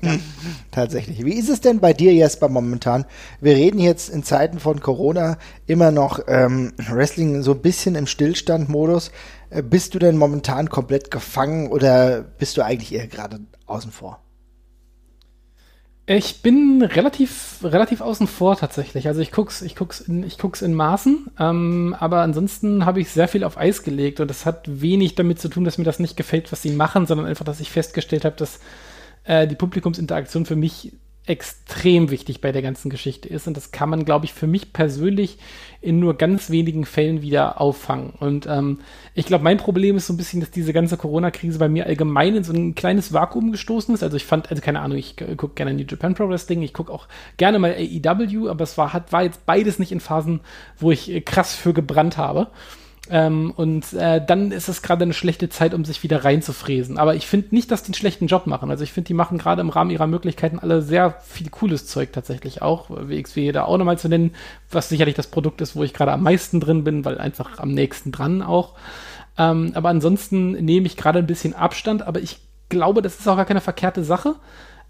Tatsächlich. Wie ist es denn bei dir, Jesper, momentan? Wir reden jetzt in Zeiten von Corona immer noch ähm, Wrestling so ein bisschen im Stillstand-Modus. Äh, bist du denn momentan komplett gefangen oder bist du eigentlich eher gerade außen vor? Ich bin relativ, relativ außen vor tatsächlich. Also ich guck's, ich guck's in, ich guck's in Maßen, ähm, aber ansonsten habe ich sehr viel auf Eis gelegt und das hat wenig damit zu tun, dass mir das nicht gefällt, was sie machen, sondern einfach, dass ich festgestellt habe, dass äh, die Publikumsinteraktion für mich extrem wichtig bei der ganzen Geschichte ist. Und das kann man, glaube ich, für mich persönlich in nur ganz wenigen Fällen wieder auffangen. Und ähm, ich glaube, mein Problem ist so ein bisschen, dass diese ganze Corona-Krise bei mir allgemein in so ein kleines Vakuum gestoßen ist. Also ich fand, also keine Ahnung, ich gucke gerne die Japan Pro Wrestling, ich gucke auch gerne mal AEW, aber es war, hat, war jetzt beides nicht in Phasen, wo ich äh, krass für gebrannt habe. Ähm, und äh, dann ist es gerade eine schlechte Zeit, um sich wieder reinzufräsen. Aber ich finde nicht, dass die einen schlechten Job machen. Also ich finde, die machen gerade im Rahmen ihrer Möglichkeiten alle sehr viel cooles Zeug tatsächlich auch. WXW da auch nochmal zu nennen, was sicherlich das Produkt ist, wo ich gerade am meisten drin bin, weil einfach am nächsten dran auch. Ähm, aber ansonsten nehme ich gerade ein bisschen Abstand, aber ich glaube, das ist auch gar keine verkehrte Sache.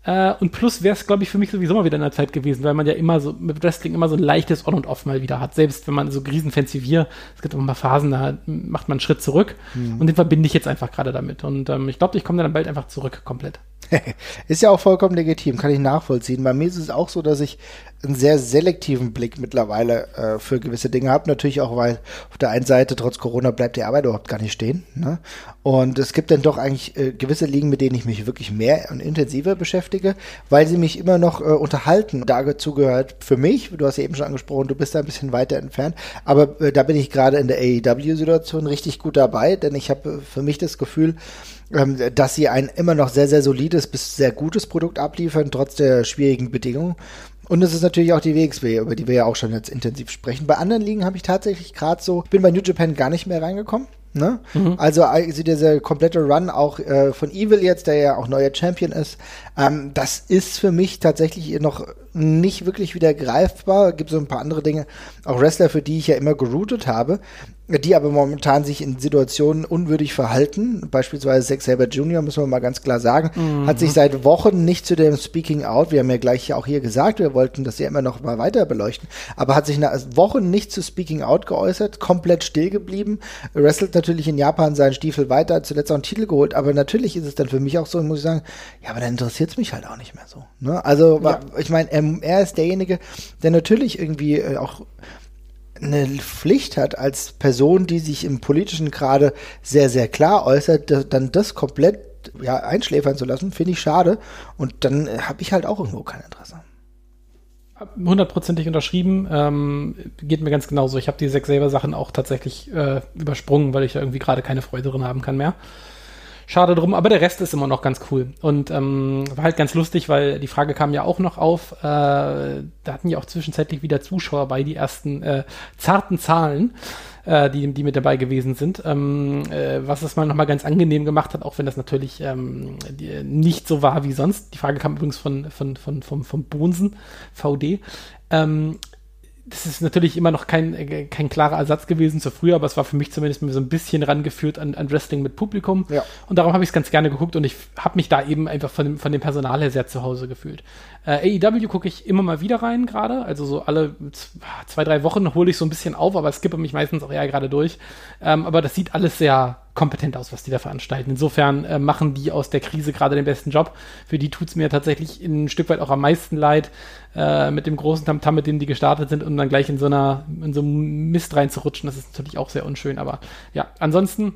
Äh, und plus wäre es, glaube ich, für mich sowieso mal wieder in der Zeit gewesen, weil man ja immer so mit Wrestling immer so ein leichtes On und Off mal wieder hat. Selbst wenn man so Riesenfans wie wir, es gibt immer mal Phasen, da macht man einen Schritt zurück. Mhm. Und den verbinde ich jetzt einfach gerade damit. Und ähm, ich glaube, ich komme dann bald einfach zurück komplett. ist ja auch vollkommen legitim, kann ich nachvollziehen. Bei mir ist es auch so, dass ich einen sehr selektiven Blick mittlerweile äh, für gewisse Dinge habe. Natürlich auch, weil auf der einen Seite trotz Corona bleibt die Arbeit überhaupt gar nicht stehen. Ne? Und es gibt dann doch eigentlich äh, gewisse Ligen, mit denen ich mich wirklich mehr und intensiver beschäftige, weil sie mich immer noch äh, unterhalten. Dazu gehört für mich, du hast ja eben schon angesprochen, du bist da ein bisschen weiter entfernt, aber äh, da bin ich gerade in der AEW-Situation richtig gut dabei, denn ich habe äh, für mich das Gefühl, ähm, dass sie ein immer noch sehr, sehr solides bis sehr gutes Produkt abliefern, trotz der schwierigen Bedingungen. Und es ist natürlich auch die WXW, über die wir ja auch schon jetzt intensiv sprechen. Bei anderen Ligen habe ich tatsächlich gerade so, bin bei New Japan gar nicht mehr reingekommen. Ne? Mhm. Also, also dieser komplette Run auch äh, von Evil jetzt, der ja auch neuer Champion ist, ähm, das ist für mich tatsächlich noch nicht wirklich wieder greifbar. Gibt so ein paar andere Dinge, auch Wrestler, für die ich ja immer geroutet habe, die aber momentan sich in Situationen unwürdig verhalten. Beispielsweise Zack Saber Jr., müssen wir mal ganz klar sagen, mhm. hat sich seit Wochen nicht zu dem Speaking Out, wir haben ja gleich auch hier gesagt, wir wollten das ja immer noch mal weiter beleuchten, aber hat sich nach Wochen nicht zu Speaking Out geäußert, komplett still geblieben, wrestelt natürlich in Japan seinen Stiefel weiter, zuletzt auch einen Titel geholt, aber natürlich ist es dann für mich auch so, muss ich sagen, ja, aber dann interessiert es mich halt auch nicht mehr so. Ne? Also, ja. ich meine, er, er ist derjenige, der natürlich irgendwie äh, auch eine Pflicht hat als Person, die sich im politischen gerade sehr, sehr klar äußert, dann das komplett ja, einschläfern zu lassen, finde ich schade. Und dann äh, habe ich halt auch irgendwo kein Interesse. Hundertprozentig unterschrieben. Ähm, geht mir ganz genauso. Ich habe die sechs selber Sachen auch tatsächlich äh, übersprungen, weil ich da irgendwie gerade keine Freude drin haben kann mehr. Schade drum, aber der Rest ist immer noch ganz cool. Und ähm, war halt ganz lustig, weil die Frage kam ja auch noch auf. Äh, da hatten ja auch zwischenzeitlich wieder Zuschauer bei, die ersten äh, zarten Zahlen, äh, die, die mit dabei gewesen sind. Ähm, äh, was es mal nochmal ganz angenehm gemacht hat, auch wenn das natürlich ähm, die, nicht so war wie sonst. Die Frage kam übrigens von, von, von, vom, vom Bonsen VD. Ähm, das ist natürlich immer noch kein, äh, kein klarer Ersatz gewesen zu früher, aber es war für mich zumindest so ein bisschen rangeführt an, an Wrestling mit Publikum. Ja. Und darum habe ich es ganz gerne geguckt und ich habe mich da eben einfach von dem, von dem Personal her sehr zu Hause gefühlt. Äh, AEW gucke ich immer mal wieder rein gerade, also so alle zwei, drei Wochen hole ich so ein bisschen auf, aber skippe mich meistens auch eher gerade durch. Ähm, aber das sieht alles sehr kompetent aus, was die da veranstalten. Insofern äh, machen die aus der Krise gerade den besten Job. Für die tut es mir tatsächlich ein Stück weit auch am meisten leid, äh, mit dem großen Tamtam, mit dem die gestartet sind und dann gleich in so einer, in so einem Mist reinzurutschen. Das ist natürlich auch sehr unschön. Aber ja, ansonsten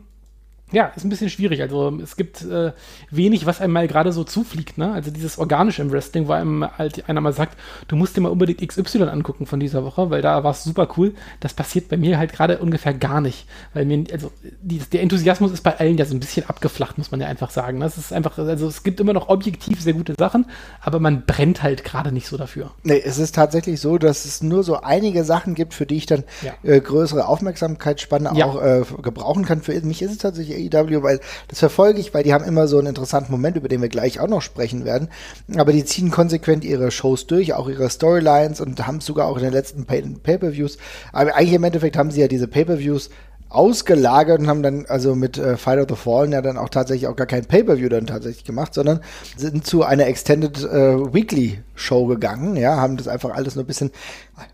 ja, ist ein bisschen schwierig. Also es gibt äh, wenig, was einem mal gerade so zufliegt. Ne? Also dieses Organische im Wrestling, wo einem halt einer mal sagt, du musst dir mal unbedingt XY angucken von dieser Woche, weil da war es super cool. Das passiert bei mir halt gerade ungefähr gar nicht. Weil mir, also die, der Enthusiasmus ist bei allen ja so ein bisschen abgeflacht, muss man ja einfach sagen. Das ist einfach, also es gibt immer noch objektiv sehr gute Sachen, aber man brennt halt gerade nicht so dafür. Nee, es ist tatsächlich so, dass es nur so einige Sachen gibt, für die ich dann ja. äh, größere Aufmerksamkeitsspanne ja. auch äh, gebrauchen kann. Für mich ist es tatsächlich AEW, weil das verfolge ich, weil die haben immer so einen interessanten Moment, über den wir gleich auch noch sprechen werden. Aber die ziehen konsequent ihre Shows durch, auch ihre Storylines und haben es sogar auch in den letzten Pay-per-Views. Aber eigentlich im Endeffekt haben sie ja diese Pay-per-Views ausgelagert und haben dann also mit äh, Fight of the Fallen ja dann auch tatsächlich auch gar kein Pay-per-View dann tatsächlich gemacht, sondern sind zu einer Extended äh, Weekly Show gegangen, ja, haben das einfach alles nur ein bisschen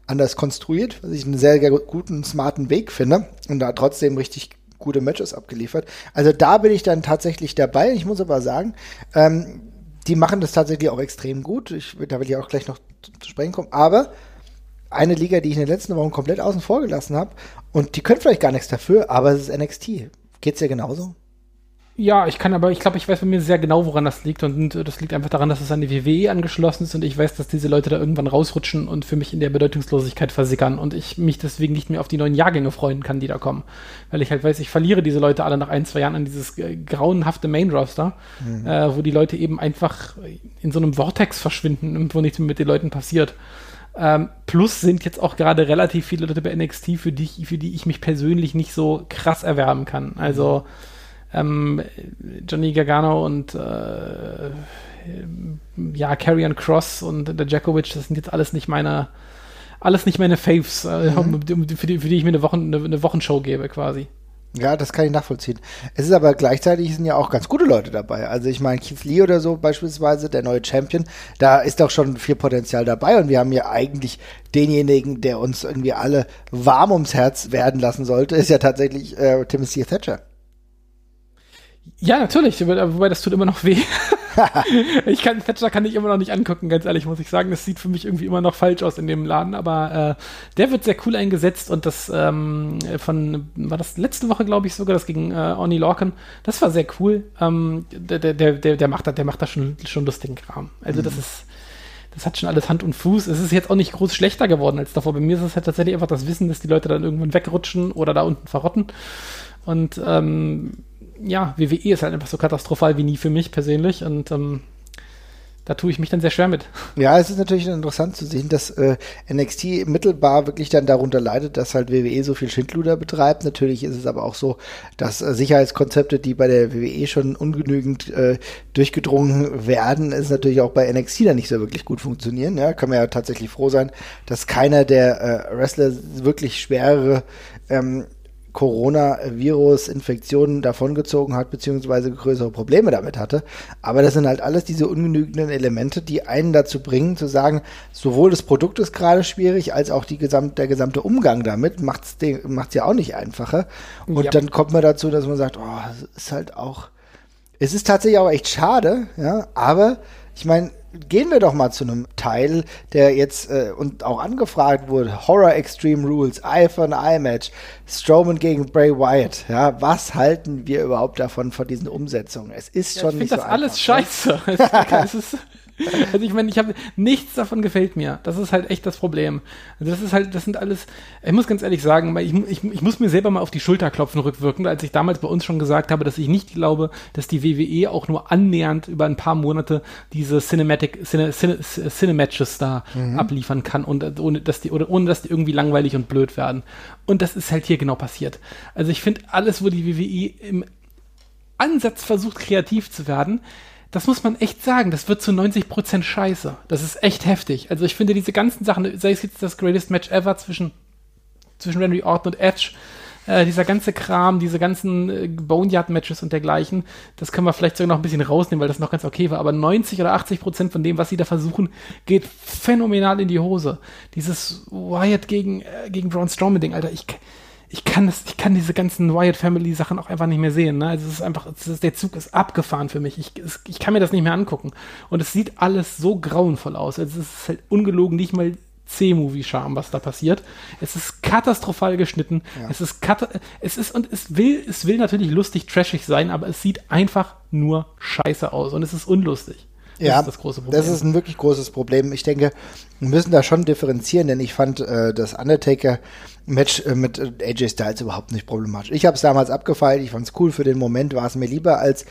anders konstruiert, was ich einen sehr, sehr guten, smarten Weg finde und da trotzdem richtig gute Matches abgeliefert. Also da bin ich dann tatsächlich dabei. Ich muss aber sagen, ähm, die machen das tatsächlich auch extrem gut. Ich, da will ich auch gleich noch zu, sprechen kommen. Aber eine Liga, die ich in den letzten Wochen komplett außen vor gelassen habe, und die können vielleicht gar nichts dafür, aber es ist NXT. Geht's dir genauso? Ja, ich kann aber, ich glaube, ich weiß bei mir sehr genau, woran das liegt. Und das liegt einfach daran, dass es an die WWE angeschlossen ist und ich weiß, dass diese Leute da irgendwann rausrutschen und für mich in der Bedeutungslosigkeit versickern und ich mich deswegen nicht mehr auf die neuen Jahrgänge freuen kann, die da kommen. Weil ich halt weiß, ich verliere diese Leute alle nach ein, zwei Jahren an dieses äh, grauenhafte Main-Roster, mhm. äh, wo die Leute eben einfach in so einem Vortex verschwinden und wo nichts mehr mit den Leuten passiert. Ähm, plus sind jetzt auch gerade relativ viele Leute bei NXT, für die, für die ich mich persönlich nicht so krass erwerben kann. Also, mhm ähm, Johnny Gargano und äh, ja, Carrion Cross und der Djakovic, das sind jetzt alles nicht meine, alles nicht meine Faves, äh, mhm. für, die, für die ich mir eine, Wochen, eine, eine Wochenshow gebe quasi. Ja, das kann ich nachvollziehen. Es ist aber gleichzeitig sind ja auch ganz gute Leute dabei. Also ich meine, Keith Lee oder so beispielsweise, der neue Champion, da ist doch schon viel Potenzial dabei und wir haben ja eigentlich denjenigen, der uns irgendwie alle warm ums Herz werden lassen sollte, ist ja tatsächlich äh, Timothy Thatcher. Ja, natürlich, wobei das tut immer noch weh. ich kann, Thatcher kann ich immer noch nicht angucken, ganz ehrlich, muss ich sagen. Das sieht für mich irgendwie immer noch falsch aus in dem Laden, aber äh, der wird sehr cool eingesetzt und das ähm, von, war das letzte Woche, glaube ich, sogar, das gegen äh, Oni Lorcan, das war sehr cool. Ähm, der, der, der, der macht da, der macht da schon, schon lustigen Kram. Also mhm. das ist, das hat schon alles Hand und Fuß. Es ist jetzt auch nicht groß schlechter geworden als davor. Bei mir ist es halt tatsächlich einfach das Wissen, dass die Leute dann irgendwann wegrutschen oder da unten verrotten. Und ähm, ja, WWE ist halt einfach so katastrophal wie nie für mich persönlich und ähm, da tue ich mich dann sehr schwer mit. Ja, es ist natürlich interessant zu sehen, dass äh, NXT mittelbar wirklich dann darunter leidet, dass halt WWE so viel Schindluder betreibt. Natürlich ist es aber auch so, dass äh, Sicherheitskonzepte, die bei der WWE schon ungenügend äh, durchgedrungen werden, ist natürlich auch bei NXT dann nicht so wirklich gut funktionieren. Ja, kann man ja tatsächlich froh sein, dass keiner der äh, Wrestler wirklich schwerere ähm, Coronavirus-Infektionen davongezogen hat, beziehungsweise größere Probleme damit hatte. Aber das sind halt alles diese ungenügenden Elemente, die einen dazu bringen, zu sagen, sowohl das Produkt ist gerade schwierig, als auch die gesamt, der gesamte Umgang damit macht es ja auch nicht einfacher. Und ja. dann kommt man dazu, dass man sagt, oh, es ist halt auch, es ist tatsächlich auch echt schade, ja, aber ich meine, gehen wir doch mal zu einem Teil, der jetzt äh, und auch angefragt wurde. Horror Extreme Rules, Eye for an Eye Match, Strowman gegen Bray Wyatt. Ja, was halten wir überhaupt davon von diesen Umsetzungen? Es ist ja, schon ich nicht so das einfach, alles ne? scheiße. es ist, Also ich meine, ich habe nichts davon gefällt mir. Das ist halt echt das Problem. Also das ist halt, das sind alles. Ich muss ganz ehrlich sagen, ich, ich, ich muss mir selber mal auf die Schulter klopfen rückwirkend, als ich damals bei uns schon gesagt habe, dass ich nicht glaube, dass die WWE auch nur annähernd über ein paar Monate diese Cinematic Cine, Cine, Cinematches da mhm. abliefern kann und ohne dass die oder ohne dass die irgendwie langweilig und blöd werden. Und das ist halt hier genau passiert. Also ich finde alles, wo die WWE im Ansatz versucht kreativ zu werden, das muss man echt sagen, das wird zu 90% scheiße. Das ist echt heftig. Also ich finde diese ganzen Sachen, sei es jetzt das Greatest Match ever zwischen, zwischen Randy Orton und Edge, äh, dieser ganze Kram, diese ganzen äh, Boneyard-Matches und dergleichen, das können wir vielleicht sogar noch ein bisschen rausnehmen, weil das noch ganz okay war. Aber 90 oder 80 Prozent von dem, was sie da versuchen, geht phänomenal in die Hose. Dieses Wyatt gegen, äh, gegen Braun Strowman-Ding, Alter, ich, ich kann das, ich kann diese ganzen Wyatt Family Sachen auch einfach nicht mehr sehen. Ne? Also es ist einfach, es ist, der Zug ist abgefahren für mich. Ich, es, ich kann mir das nicht mehr angucken. Und es sieht alles so grauenvoll aus. Also es ist halt ungelogen nicht mal C-Movie-Charme, was da passiert. Es ist katastrophal geschnitten. Ja. Es ist es ist und es will, es will natürlich lustig, trashig sein, aber es sieht einfach nur scheiße aus und es ist unlustig. Das ja, ist das große Problem. Das ist ein wirklich großes Problem. Ich denke, wir müssen da schon differenzieren, denn ich fand äh, das Undertaker-Match äh, mit AJ Styles überhaupt nicht problematisch. Ich habe es damals abgefeilt, ich fand es cool für den Moment, war es mir lieber als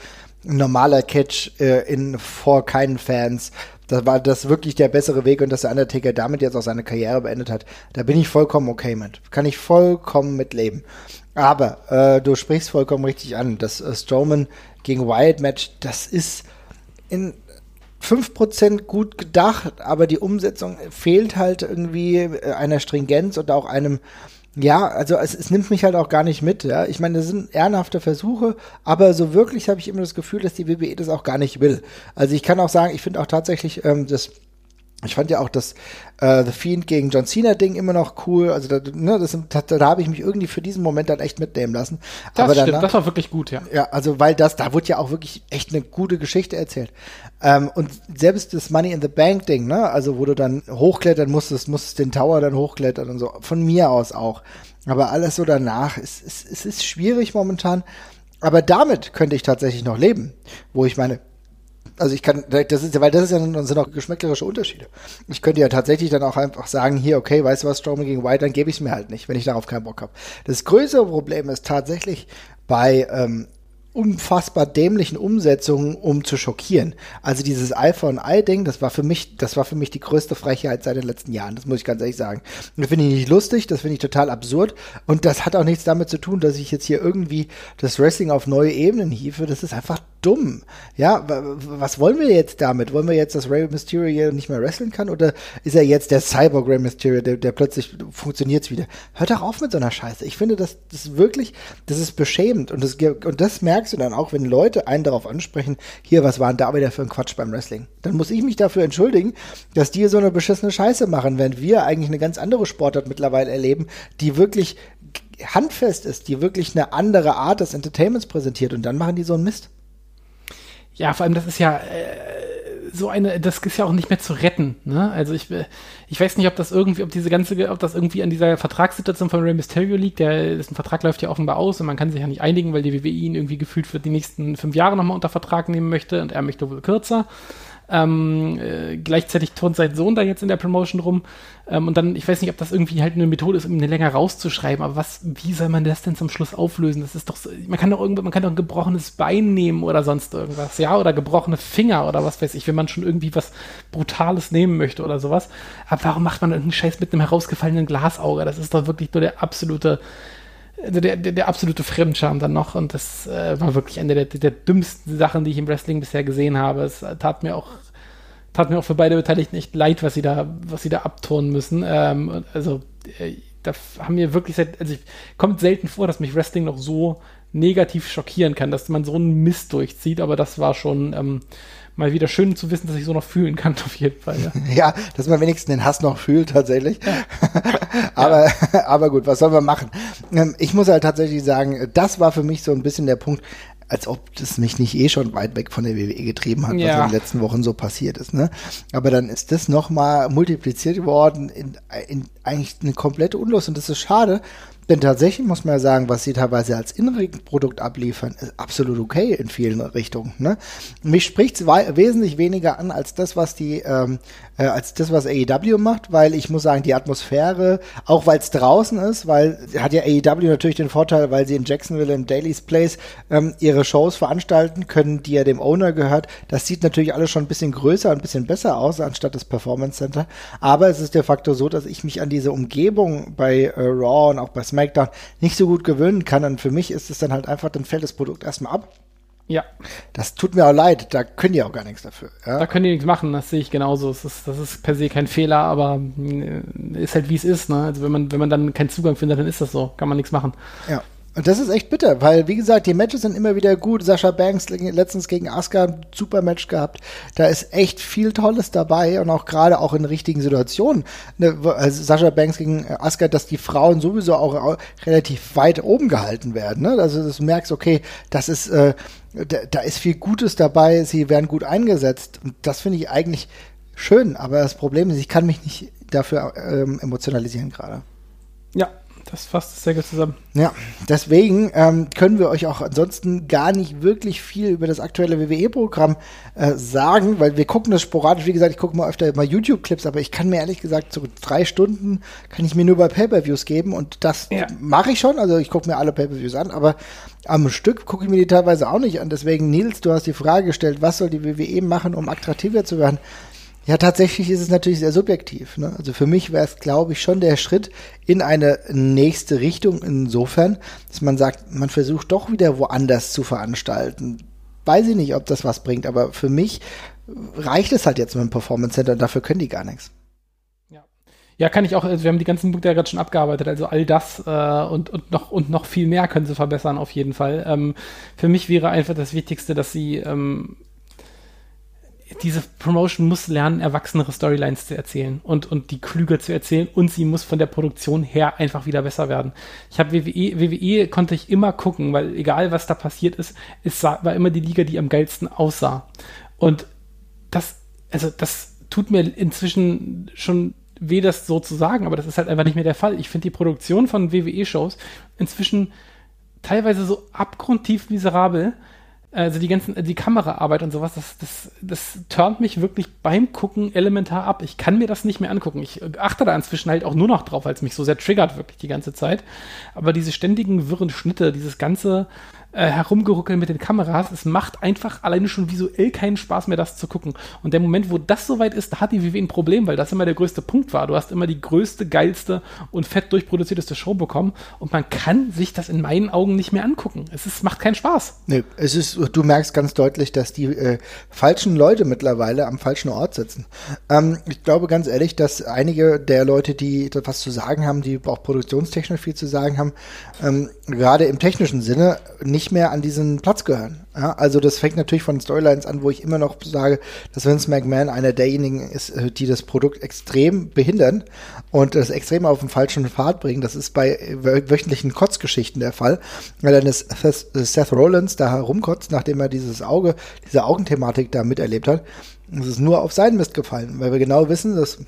normaler Catch äh, in vor keinen Fans. Das war das wirklich der bessere Weg und dass der Undertaker damit jetzt auch seine Karriere beendet hat. Da bin ich vollkommen okay mit. Kann ich vollkommen mitleben. Aber äh, du sprichst vollkommen richtig an. Das äh, Strowman gegen Wyatt Match, das ist in 5% gut gedacht, aber die Umsetzung fehlt halt irgendwie äh, einer Stringenz und auch einem, ja, also es, es nimmt mich halt auch gar nicht mit. Ja? Ich meine, das sind ehrenhafte Versuche, aber so wirklich habe ich immer das Gefühl, dass die WWE das auch gar nicht will. Also ich kann auch sagen, ich finde auch tatsächlich ähm, das ich fand ja auch das äh, The Fiend gegen John Cena Ding immer noch cool. Also da, ne, das, da, da habe ich mich irgendwie für diesen Moment dann echt mitnehmen lassen. Das Aber stimmt, danach, das war wirklich gut, ja. Ja, also weil das, da wurde ja auch wirklich echt eine gute Geschichte erzählt. Ähm, und selbst das Money in the Bank Ding, ne, also wo du dann hochklettern musstest, musstest den Tower dann hochklettern und so. Von mir aus auch. Aber alles so danach, es, es, es ist schwierig momentan. Aber damit könnte ich tatsächlich noch leben, wo ich meine also ich kann, das ist ja, weil das ist ja, dann sind auch geschmäcklerische Unterschiede. Ich könnte ja tatsächlich dann auch einfach sagen, hier, okay, weißt du was, Strowman gegen White, dann gebe ich es mir halt nicht, wenn ich darauf keinen Bock habe. Das größere Problem ist tatsächlich bei ähm, unfassbar dämlichen Umsetzungen, um zu schockieren. Also dieses for an Eye Ding, das war für mich, das war für mich die größte Frechheit seit den letzten Jahren. Das muss ich ganz ehrlich sagen. Das finde ich nicht lustig, das finde ich total absurd. Und das hat auch nichts damit zu tun, dass ich jetzt hier irgendwie das Wrestling auf neue Ebenen hiefe. Das ist einfach dumm. Ja, was wollen wir jetzt damit? Wollen wir jetzt, dass Rey Mysterio nicht mehr wresteln kann? Oder ist er jetzt der Cyborg Rey Mysterio, der, der plötzlich funktioniert wieder? Hört doch auf mit so einer Scheiße. Ich finde, das, das wirklich, das ist beschämend. Und das, und das merkst du dann auch, wenn Leute einen darauf ansprechen, hier, was war denn da wieder für ein Quatsch beim Wrestling? Dann muss ich mich dafür entschuldigen, dass die so eine beschissene Scheiße machen, während wir eigentlich eine ganz andere Sportart mittlerweile erleben, die wirklich handfest ist, die wirklich eine andere Art des Entertainments präsentiert und dann machen die so einen Mist. Ja, vor allem, das ist ja äh, so eine, das ist ja auch nicht mehr zu retten. Ne? Also ich, ich weiß nicht, ob das irgendwie, ob diese ganze, ob das irgendwie an dieser Vertragssituation von Rey Mysterio liegt. Der, dessen Vertrag läuft ja offenbar aus und man kann sich ja nicht einigen, weil die WWE ihn irgendwie gefühlt für die nächsten fünf Jahre nochmal unter Vertrag nehmen möchte und er möchte wohl kürzer. Ähm, äh, gleichzeitig turnt sein Sohn da jetzt in der Promotion rum. Ähm, und dann, ich weiß nicht, ob das irgendwie halt eine Methode ist, um ihn länger rauszuschreiben, aber was, wie soll man das denn zum Schluss auflösen? Das ist doch so, man kann doch irgendwann, man kann doch ein gebrochenes Bein nehmen oder sonst irgendwas, ja, oder gebrochene Finger oder was weiß ich, wenn man schon irgendwie was Brutales nehmen möchte oder sowas. Aber warum macht man irgendeinen Scheiß mit einem herausgefallenen Glasauge? Das ist doch wirklich nur der absolute, der, der, der absolute Fremdscham dann noch und das äh, war wirklich eine der, der, dümmsten Sachen, die ich im Wrestling bisher gesehen habe. Es tat mir auch tat mir auch für beide Beteiligten echt leid, was sie da, was sie da abturnen müssen. Ähm, also äh, da haben wir wirklich seit, also ich, kommt selten vor, dass mich Wrestling noch so negativ schockieren kann, dass man so einen Mist durchzieht, aber das war schon ähm, mal wieder schön zu wissen, dass ich so noch fühlen kann, auf jeden Fall. Ja, ja dass man wenigstens den Hass noch fühlt, tatsächlich. Ja. aber, ja. aber gut, was sollen wir machen? Ähm, ich muss halt tatsächlich sagen, das war für mich so ein bisschen der Punkt, als ob das mich nicht eh schon weit weg von der WWE getrieben hat, ja. was in den letzten Wochen so passiert ist. Ne? Aber dann ist das nochmal multipliziert worden in, in eigentlich eine komplette Unlust und das ist schade, denn tatsächlich muss man ja sagen, was sie teilweise als Innenprodukt abliefern, ist absolut okay in vielen Richtungen. Ne? Mich spricht es wesentlich weniger an als das, was die, ähm, äh, als das, was AEW macht, weil ich muss sagen, die Atmosphäre, auch weil es draußen ist, weil hat ja AEW natürlich den Vorteil, weil sie in Jacksonville im Daily's Place ähm, ihre Shows veranstalten können, die ja dem Owner gehört. Das sieht natürlich alles schon ein bisschen größer und ein bisschen besser aus, anstatt das Performance Center. Aber es ist de facto so, dass ich mich an diese Umgebung bei äh, Raw und auch bei SmackDown nicht so gut gewöhnen kann. Und für mich ist es dann halt einfach, dann fällt das Produkt erstmal ab. Ja. Das tut mir auch leid, da können die auch gar nichts dafür. Ja? Da können die nichts machen, das sehe ich genauso. Das ist, das ist per se kein Fehler, aber äh, ist halt wie es ist. Ne? Also wenn man, wenn man dann keinen Zugang findet, dann ist das so, kann man nichts machen. Ja. Und das ist echt bitter, weil, wie gesagt, die Matches sind immer wieder gut. Sascha Banks letztens gegen Asuka ein super Match gehabt. Da ist echt viel Tolles dabei und auch gerade auch in richtigen Situationen. Ne, also Sascha Banks gegen Asuka, dass die Frauen sowieso auch relativ weit oben gehalten werden. Ne? Also du merkst, okay, das ist, äh, da, da ist viel Gutes dabei, sie werden gut eingesetzt. Und das finde ich eigentlich schön, aber das Problem ist, ich kann mich nicht dafür ähm, emotionalisieren gerade. Ja, das fasst sehr gut zusammen. Ja, deswegen ähm, können wir euch auch ansonsten gar nicht wirklich viel über das aktuelle WWE-Programm äh, sagen, weil wir gucken das sporadisch. Wie gesagt, ich gucke mal öfter mal YouTube-Clips, aber ich kann mir ehrlich gesagt so drei Stunden kann ich mir nur bei Pay-per-Views geben und das ja. mache ich schon. Also ich gucke mir alle Pay-per-Views an, aber am Stück gucke ich mir die teilweise auch nicht an. Deswegen, Nils, du hast die Frage gestellt, was soll die WWE machen, um attraktiver zu werden? Ja, tatsächlich ist es natürlich sehr subjektiv. Ne? Also für mich wäre es, glaube ich, schon der Schritt in eine nächste Richtung insofern, dass man sagt, man versucht doch wieder woanders zu veranstalten. Weiß ich nicht, ob das was bringt, aber für mich reicht es halt jetzt mit dem Performance Center und dafür können die gar nichts. Ja, kann ich auch, also wir haben die ganzen Punkte ja gerade schon abgearbeitet, also all das äh, und, und, noch, und noch viel mehr können sie verbessern auf jeden Fall. Ähm, für mich wäre einfach das Wichtigste, dass sie ähm, diese Promotion muss lernen, erwachsenere Storylines zu erzählen und, und die klüger zu erzählen und sie muss von der Produktion her einfach wieder besser werden. Ich habe WWE, WWE konnte ich immer gucken, weil egal was da passiert ist, es war, immer die Liga, die am geilsten aussah. Und das, also das tut mir inzwischen schon weh, das so zu sagen, aber das ist halt einfach nicht mehr der Fall. Ich finde die Produktion von WWE-Shows inzwischen teilweise so abgrundtief miserabel, also die ganzen, die Kameraarbeit und sowas, das, das, das turnt mich wirklich beim Gucken elementar ab. Ich kann mir das nicht mehr angucken. Ich achte da inzwischen halt auch nur noch drauf, weil es mich so sehr triggert, wirklich die ganze Zeit. Aber diese ständigen wirren Schnitte, dieses ganze, äh, herumgeruckelt mit den Kameras. Es macht einfach alleine schon visuell keinen Spaß mehr, das zu gucken. Und der Moment, wo das soweit ist, da hat die WWE ein Problem, weil das immer der größte Punkt war. Du hast immer die größte, geilste und fett durchproduzierteste Show bekommen und man kann sich das in meinen Augen nicht mehr angucken. Es ist, macht keinen Spaß. Nee, es ist, du merkst ganz deutlich, dass die äh, falschen Leute mittlerweile am falschen Ort sitzen. Ähm, ich glaube ganz ehrlich, dass einige der Leute, die was zu sagen haben, die auch produktionstechnisch viel zu sagen haben, ähm, gerade im technischen Sinne nicht mehr an diesen Platz gehören. Ja, also das fängt natürlich von Storylines an, wo ich immer noch sage, dass Vince McMahon einer derjenigen ist, äh, die das Produkt extrem behindern und das extrem auf den falschen Pfad bringen. Das ist bei wöchentlichen Kotzgeschichten der Fall. Weil dann ist Seth Rollins da herumkotzt, nachdem er dieses Auge, diese Augenthematik da miterlebt hat. Es ist nur auf seinen Mist gefallen, weil wir genau wissen, dass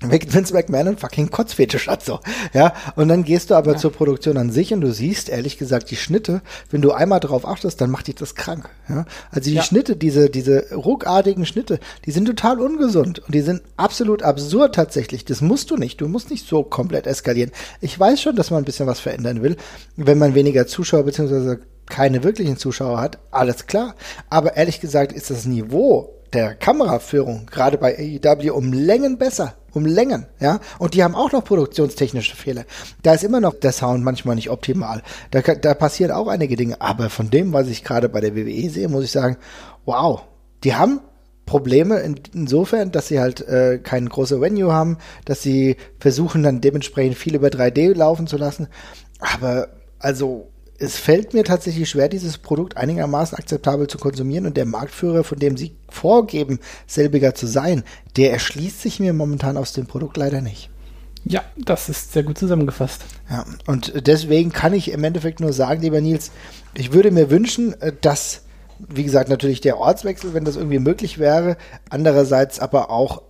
Vince McMahon ein fucking Kotzfetisch hat so. Ja, und dann gehst du aber ja. zur Produktion an sich und du siehst ehrlich gesagt die Schnitte, wenn du einmal drauf achtest, dann macht dich das krank, ja? Also die ja. Schnitte, diese diese ruckartigen Schnitte, die sind total ungesund und die sind absolut absurd tatsächlich. Das musst du nicht, du musst nicht so komplett eskalieren. Ich weiß schon, dass man ein bisschen was verändern will, wenn man weniger Zuschauer beziehungsweise keine wirklichen Zuschauer hat, alles klar, aber ehrlich gesagt ist das Niveau der Kameraführung gerade bei AEW um Längen besser um Längen, ja. Und die haben auch noch produktionstechnische Fehler. Da ist immer noch der Sound manchmal nicht optimal. Da, da passieren auch einige Dinge. Aber von dem, was ich gerade bei der WWE sehe, muss ich sagen, wow, die haben Probleme in, insofern, dass sie halt äh, kein großes Venue haben, dass sie versuchen dann dementsprechend viel über 3D laufen zu lassen. Aber also es fällt mir tatsächlich schwer, dieses Produkt einigermaßen akzeptabel zu konsumieren und der Marktführer, von dem Sie vorgeben, selbiger zu sein, der erschließt sich mir momentan aus dem Produkt leider nicht. Ja, das ist sehr gut zusammengefasst. Ja, und deswegen kann ich im Endeffekt nur sagen, lieber Nils, ich würde mir wünschen, äh, dass, wie gesagt, natürlich der Ortswechsel, wenn das irgendwie möglich wäre, andererseits aber auch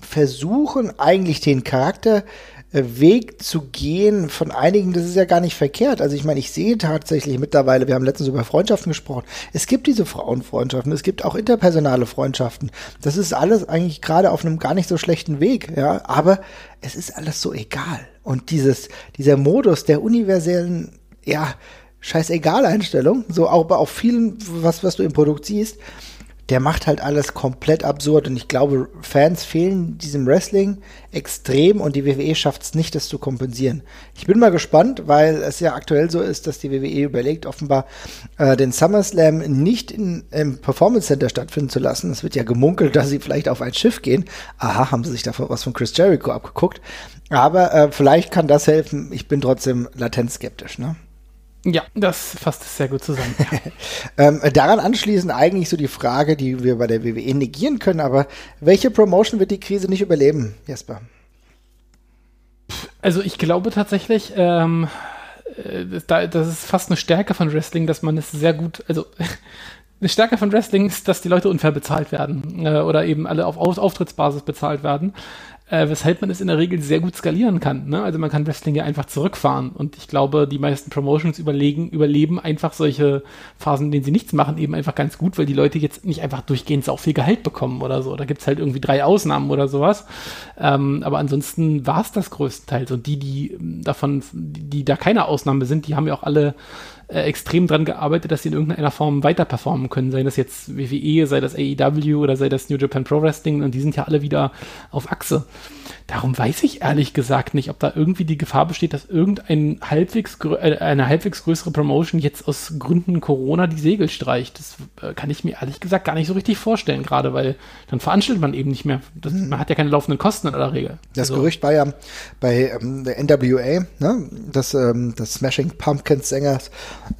versuchen, eigentlich den Charakter Weg zu gehen von einigen, das ist ja gar nicht verkehrt. Also ich meine, ich sehe tatsächlich mittlerweile, wir haben letztens über Freundschaften gesprochen, es gibt diese Frauenfreundschaften, es gibt auch interpersonale Freundschaften. Das ist alles eigentlich gerade auf einem gar nicht so schlechten Weg, ja, aber es ist alles so egal. Und dieses, dieser Modus der universellen, ja, scheißegal Einstellung, so auch bei auch vielen, was, was du im Produkt siehst, der macht halt alles komplett absurd und ich glaube, Fans fehlen diesem Wrestling extrem und die WWE schafft es nicht, das zu kompensieren. Ich bin mal gespannt, weil es ja aktuell so ist, dass die WWE überlegt, offenbar äh, den SummerSlam nicht in, im Performance Center stattfinden zu lassen. Es wird ja gemunkelt, dass sie vielleicht auf ein Schiff gehen. Aha, haben sie sich da was von Chris Jericho abgeguckt. Aber äh, vielleicht kann das helfen. Ich bin trotzdem latent skeptisch, ne? Ja, das fasst es sehr gut zusammen. ähm, daran anschließend eigentlich so die Frage, die wir bei der WWE negieren können, aber welche Promotion wird die Krise nicht überleben, Jesper? Also ich glaube tatsächlich, ähm, äh, das ist fast eine Stärke von Wrestling, dass man es sehr gut, also eine Stärke von Wrestling ist, dass die Leute unfair bezahlt werden äh, oder eben alle auf Auftrittsbasis bezahlt werden äh, weshalb man es in der Regel sehr gut skalieren kann. Ne? Also man kann Wrestling ja einfach zurückfahren und ich glaube, die meisten Promotions überlegen, überleben einfach solche Phasen, in denen sie nichts machen, eben einfach ganz gut, weil die Leute jetzt nicht einfach durchgehend so viel Gehalt bekommen oder so. Da gibt's halt irgendwie drei Ausnahmen oder sowas. Ähm, aber ansonsten war es das größtenteils und die, die davon, die, die da keine Ausnahme sind, die haben ja auch alle äh, extrem dran gearbeitet, dass sie in irgendeiner Form weiter performen können. Sei das jetzt WWE, sei das AEW oder sei das New Japan Pro Wrestling und die sind ja alle wieder auf Achse. Darum weiß ich ehrlich gesagt nicht, ob da irgendwie die Gefahr besteht, dass irgendein halbwegs äh, eine halbwegs größere Promotion jetzt aus Gründen Corona die Segel streicht. Das äh, kann ich mir ehrlich gesagt gar nicht so richtig vorstellen, gerade weil dann veranstaltet man eben nicht mehr. Das, mhm. Man hat ja keine laufenden Kosten in aller Regel. Das also. Gerücht war ja bei ähm, der NWA, ne? das, ähm, das Smashing Pumpkins Sängers,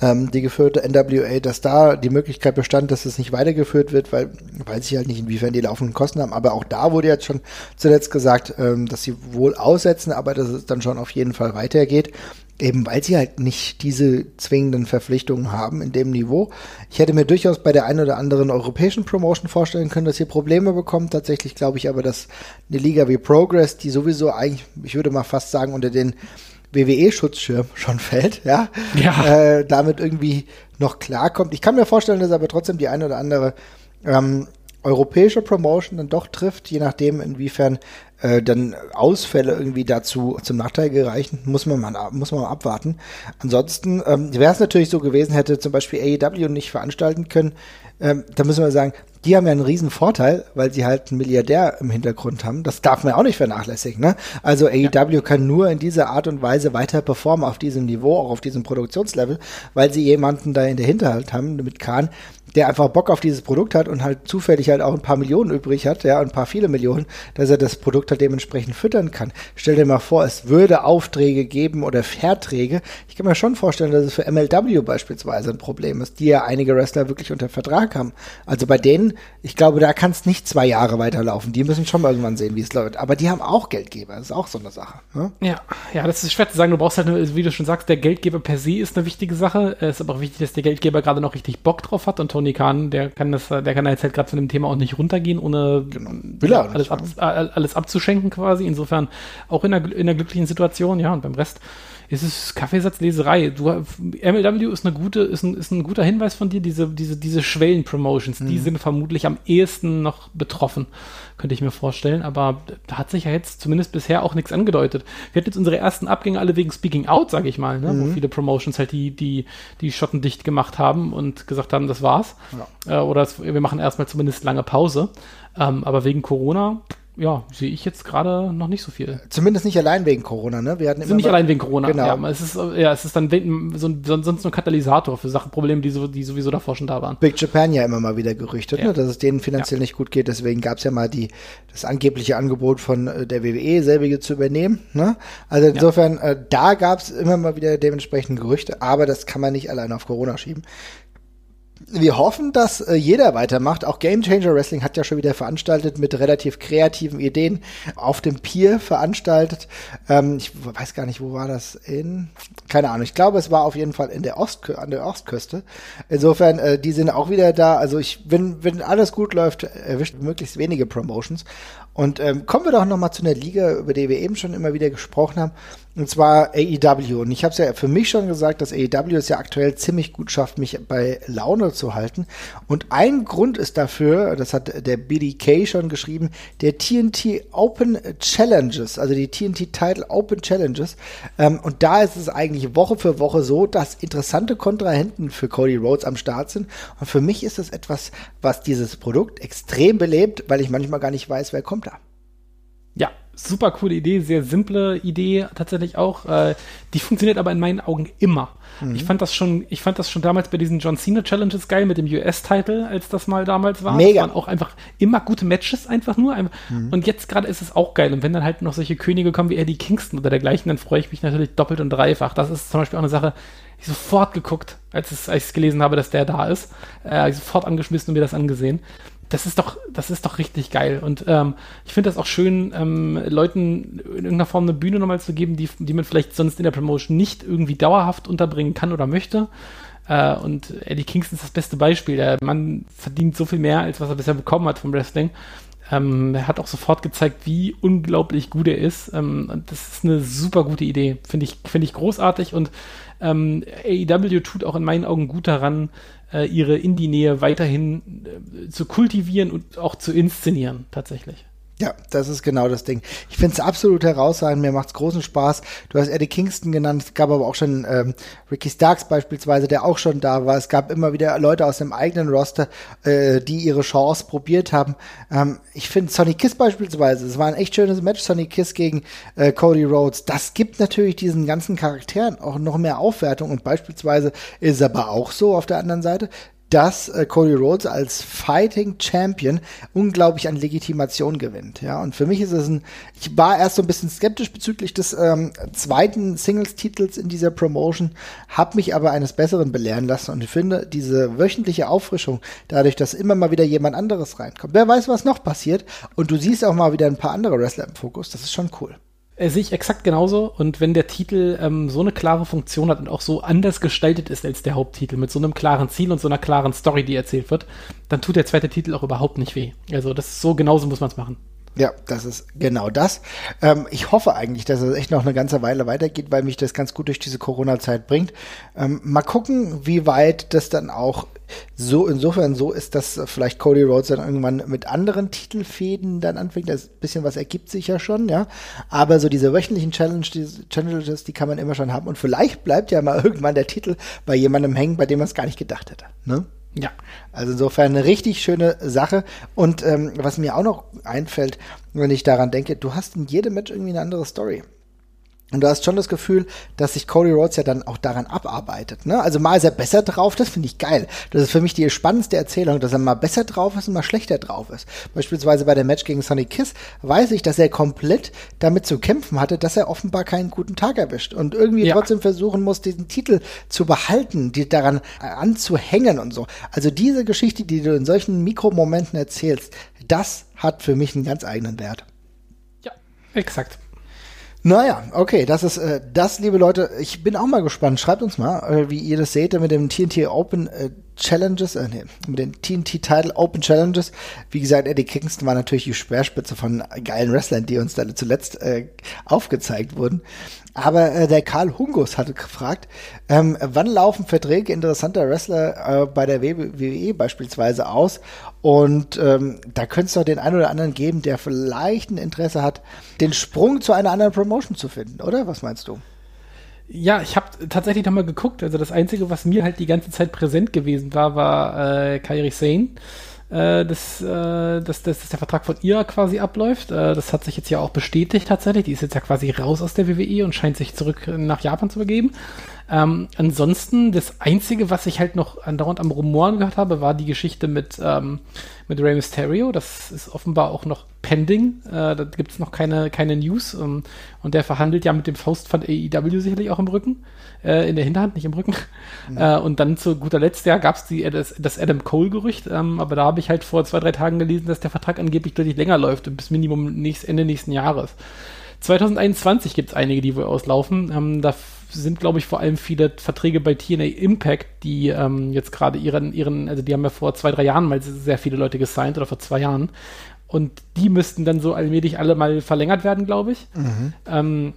ähm, die geführte NWA, dass da die Möglichkeit bestand, dass es nicht weitergeführt wird, weil weiß ich halt nicht, inwiefern die laufenden Kosten haben. Aber auch da wurde jetzt schon zuletzt gesagt, ähm, ähm, dass sie wohl aussetzen, aber dass es dann schon auf jeden Fall weitergeht. Eben weil sie halt nicht diese zwingenden Verpflichtungen haben in dem Niveau. Ich hätte mir durchaus bei der einen oder anderen europäischen Promotion vorstellen können, dass ihr Probleme bekommt. Tatsächlich glaube ich aber, dass eine Liga wie Progress, die sowieso eigentlich, ich würde mal fast sagen, unter den WWE-Schutzschirm schon fällt, ja, ja. Äh, damit irgendwie noch klarkommt. Ich kann mir vorstellen, dass aber trotzdem die eine oder andere ähm, europäische Promotion dann doch trifft, je nachdem, inwiefern äh, dann Ausfälle irgendwie dazu zum Nachteil gereichen, muss man mal, muss man mal abwarten. Ansonsten ähm, wäre es natürlich so gewesen, hätte zum Beispiel AEW nicht veranstalten können, ähm, da müssen wir sagen, die haben ja einen riesen Vorteil, weil sie halt einen Milliardär im Hintergrund haben. Das darf man ja auch nicht vernachlässigen. Ne? Also AEW ja. kann nur in dieser Art und Weise weiter performen auf diesem Niveau, auch auf diesem Produktionslevel, weil sie jemanden da in der Hinterhalt haben mit Kahn, der einfach Bock auf dieses Produkt hat und halt zufällig halt auch ein paar Millionen übrig hat, ja, ein paar viele Millionen, dass er das Produkt halt dementsprechend füttern kann. Stell dir mal vor, es würde Aufträge geben oder Verträge. Ich kann mir schon vorstellen, dass es für MLW beispielsweise ein Problem ist, die ja einige Wrestler wirklich unter Vertrag haben. Also bei denen, ich glaube, da kann es nicht zwei Jahre weiterlaufen. Die müssen schon mal irgendwann sehen, wie es läuft. Aber die haben auch Geldgeber. Das ist auch so eine Sache. Ne? Ja, ja, das ist schwer zu sagen. Du brauchst halt, wie du schon sagst, der Geldgeber per se ist eine wichtige Sache. Es ist aber auch wichtig, dass der Geldgeber gerade noch richtig Bock drauf hat und Tony Tony Khan, der kann das, der kann jetzt halt gerade von dem Thema auch nicht runtergehen, ohne genau. Er alles, ab, alles abzuschenken quasi. Insofern auch in einer, in einer glücklichen Situation, ja, und beim Rest ist es Kaffeesatzleserei. Du, MLW ist eine gute, ist ein, ist ein guter Hinweis von dir. Diese, diese, diese Schwellen-Promotions, mhm. die sind vermutlich am ehesten noch betroffen, könnte ich mir vorstellen. Aber da hat sich ja jetzt zumindest bisher auch nichts angedeutet. Wir hatten jetzt unsere ersten Abgänge alle wegen Speaking Out, sage ich mal, ne? Mhm. wo viele Promotions halt die, die, die Schotten dicht gemacht haben und gesagt haben, das war's. Ja. Äh, oder das, wir machen erstmal zumindest lange Pause. Ähm, aber wegen Corona ja, sehe ich jetzt gerade noch nicht so viel. Zumindest nicht allein wegen Corona, ne? Wir hatten immer nicht allein wegen Corona, genau. ja. Es ist, ja, es ist dann so ein, sonst nur ein Katalysator für Sachen, Probleme, die, so, die sowieso davor schon da waren. Big Japan ja immer mal wieder gerüchtet, ja. ne? dass es denen finanziell ja. nicht gut geht. Deswegen gab es ja mal die, das angebliche Angebot von äh, der WWE, selbige zu übernehmen. Ne? Also insofern, ja. äh, da gab es immer mal wieder dementsprechend Gerüchte, aber das kann man nicht allein auf Corona schieben wir hoffen, dass äh, jeder weitermacht. Auch Game Changer Wrestling hat ja schon wieder veranstaltet mit relativ kreativen Ideen auf dem Pier veranstaltet. Ähm, ich weiß gar nicht, wo war das in? Keine Ahnung. Ich glaube, es war auf jeden Fall in der Ostkü an der Ostküste. Insofern, äh, die sind auch wieder da. Also ich, wenn, wenn alles gut läuft, erwischt möglichst wenige Promotions. Und ähm, kommen wir doch noch mal zu einer Liga, über die wir eben schon immer wieder gesprochen haben, und zwar AEW. Und ich habe es ja für mich schon gesagt, dass AEW es ja aktuell ziemlich gut schafft, mich bei Laune zu halten. Und ein Grund ist dafür, das hat der BDK schon geschrieben, der TNT Open Challenges, also die TNT Title Open Challenges. Ähm, und da ist es eigentlich Woche für Woche so, dass interessante Kontrahenten für Cody Rhodes am Start sind. Und für mich ist das etwas, was dieses Produkt extrem belebt, weil ich manchmal gar nicht weiß, wer kommt da. Ja, super coole Idee, sehr simple Idee tatsächlich auch. Äh, die funktioniert aber in meinen Augen immer. Mhm. Ich fand das schon, ich fand das schon damals bei diesen John Cena Challenges geil mit dem US-Title, als das mal damals war. Mega. Das waren auch einfach immer gute Matches einfach nur. Mhm. Und jetzt gerade ist es auch geil. Und wenn dann halt noch solche Könige kommen wie Eddie Kingston oder dergleichen, dann freue ich mich natürlich doppelt und dreifach. Das ist zum Beispiel auch eine Sache, ich sofort geguckt, als, es, als ich es gelesen habe, dass der da ist. Äh, sofort angeschmissen und mir das angesehen das ist doch, das ist doch richtig geil. Und ähm, ich finde das auch schön, ähm, Leuten in irgendeiner Form eine Bühne nochmal zu geben, die, die man vielleicht sonst in der Promotion nicht irgendwie dauerhaft unterbringen kann oder möchte. Äh, und Eddie Kingston ist das beste Beispiel. Der Mann verdient so viel mehr, als was er bisher bekommen hat vom Wrestling. Ähm, er hat auch sofort gezeigt, wie unglaublich gut er ist. Ähm, und das ist eine super gute Idee. Finde ich, finde ich großartig und ähm, AEW tut auch in meinen Augen gut daran, äh, ihre Indie-Nähe weiterhin äh, zu kultivieren und auch zu inszenieren, tatsächlich. Ja, das ist genau das Ding. Ich finde es absolut herausragend, mir macht es großen Spaß. Du hast Eddie Kingston genannt, es gab aber auch schon ähm, Ricky Starks beispielsweise, der auch schon da war. Es gab immer wieder Leute aus dem eigenen Roster, äh, die ihre Chance probiert haben. Ähm, ich finde Sonny Kiss beispielsweise, es war ein echt schönes Match, Sonny Kiss gegen äh, Cody Rhodes. Das gibt natürlich diesen ganzen Charakteren auch noch mehr Aufwertung und beispielsweise ist es aber auch so auf der anderen Seite, dass äh, Cody Rhodes als Fighting Champion unglaublich an Legitimation gewinnt. Ja, und für mich ist es ein, ich war erst so ein bisschen skeptisch bezüglich des ähm, zweiten Singles-Titels in dieser Promotion, habe mich aber eines Besseren belehren lassen und ich finde diese wöchentliche Auffrischung, dadurch, dass immer mal wieder jemand anderes reinkommt, wer weiß, was noch passiert und du siehst auch mal wieder ein paar andere Wrestler im Fokus, das ist schon cool. Äh, sehe ich exakt genauso. Und wenn der Titel ähm, so eine klare Funktion hat und auch so anders gestaltet ist als der Haupttitel, mit so einem klaren Ziel und so einer klaren Story, die erzählt wird, dann tut der zweite Titel auch überhaupt nicht weh. Also das ist so genauso muss man es machen. Ja, das ist genau das. Ähm, ich hoffe eigentlich, dass es echt noch eine ganze Weile weitergeht, weil mich das ganz gut durch diese Corona-Zeit bringt. Ähm, mal gucken, wie weit das dann auch so insofern so ist, dass vielleicht Cody Rhodes dann irgendwann mit anderen Titelfäden dann anfängt. Das bisschen was ergibt sich ja schon, ja. Aber so diese wöchentlichen Challenge, die, Challenges, die kann man immer schon haben. Und vielleicht bleibt ja mal irgendwann der Titel bei jemandem hängen, bei dem man es gar nicht gedacht hätte. Ne? Ja. Also insofern eine richtig schöne Sache. Und ähm, was mir auch noch einfällt, wenn ich daran denke, du hast in jedem Match irgendwie eine andere Story. Und du hast schon das Gefühl, dass sich Cody Rhodes ja dann auch daran abarbeitet. Ne? Also mal ist er besser drauf, das finde ich geil. Das ist für mich die spannendste Erzählung, dass er mal besser drauf ist und mal schlechter drauf ist. Beispielsweise bei dem Match gegen Sonny Kiss weiß ich, dass er komplett damit zu kämpfen hatte, dass er offenbar keinen guten Tag erwischt und irgendwie ja. trotzdem versuchen muss, diesen Titel zu behalten, die daran anzuhängen und so. Also diese Geschichte, die du in solchen Mikromomenten erzählst, das hat für mich einen ganz eigenen Wert. Ja, exakt. Naja, okay, das ist äh, das, liebe Leute. Ich bin auch mal gespannt. Schreibt uns mal, äh, wie ihr das seht mit dem TNT Open äh, Challenges, äh, nee, mit den TNT Title Open Challenges. Wie gesagt, Eddie Kingston war natürlich die Speerspitze von geilen Wrestlern, die uns da zuletzt äh, aufgezeigt wurden. Aber äh, der Karl Hungus hatte gefragt, ähm, wann laufen Verträge interessanter Wrestler äh, bei der WWE beispielsweise aus? Und ähm, da könnte es doch den einen oder anderen geben, der vielleicht ein Interesse hat, den Sprung zu einer anderen Promotion zu finden, oder? Was meinst du? Ja, ich habe tatsächlich nochmal geguckt. Also das Einzige, was mir halt die ganze Zeit präsent gewesen war, war äh, Kairi Sane dass, äh, dass, dass, dass der Vertrag von ihr quasi abläuft. Äh, das hat sich jetzt ja auch bestätigt tatsächlich. Die ist jetzt ja quasi raus aus der WWE und scheint sich zurück nach Japan zu begeben. Ähm, ansonsten, das Einzige, was ich halt noch andauernd am Rumoren gehört habe, war die Geschichte mit, ähm, mit Rey Mysterio. Das ist offenbar auch noch pending. Äh, da gibt es noch keine, keine News. Um, und der verhandelt ja mit dem Faustpfand AEW sicherlich auch im Rücken. Äh, in der Hinterhand, nicht im Rücken. Mhm. Äh, und dann zu guter Letzt, ja, gab es das, das Adam Cole-Gerücht. Ähm, aber da habe ich halt vor zwei, drei Tagen gelesen, dass der Vertrag angeblich deutlich länger läuft, bis Minimum nächst, Ende nächsten Jahres. 2021 gibt es einige, die wohl auslaufen. Ähm, da sind, glaube ich, vor allem viele Verträge bei TNA Impact, die ähm, jetzt gerade ihren, ihren, also die haben ja vor zwei, drei Jahren mal sehr viele Leute gesigned oder vor zwei Jahren. Und die müssten dann so allmählich alle mal verlängert werden, glaube ich. Mhm. Ähm,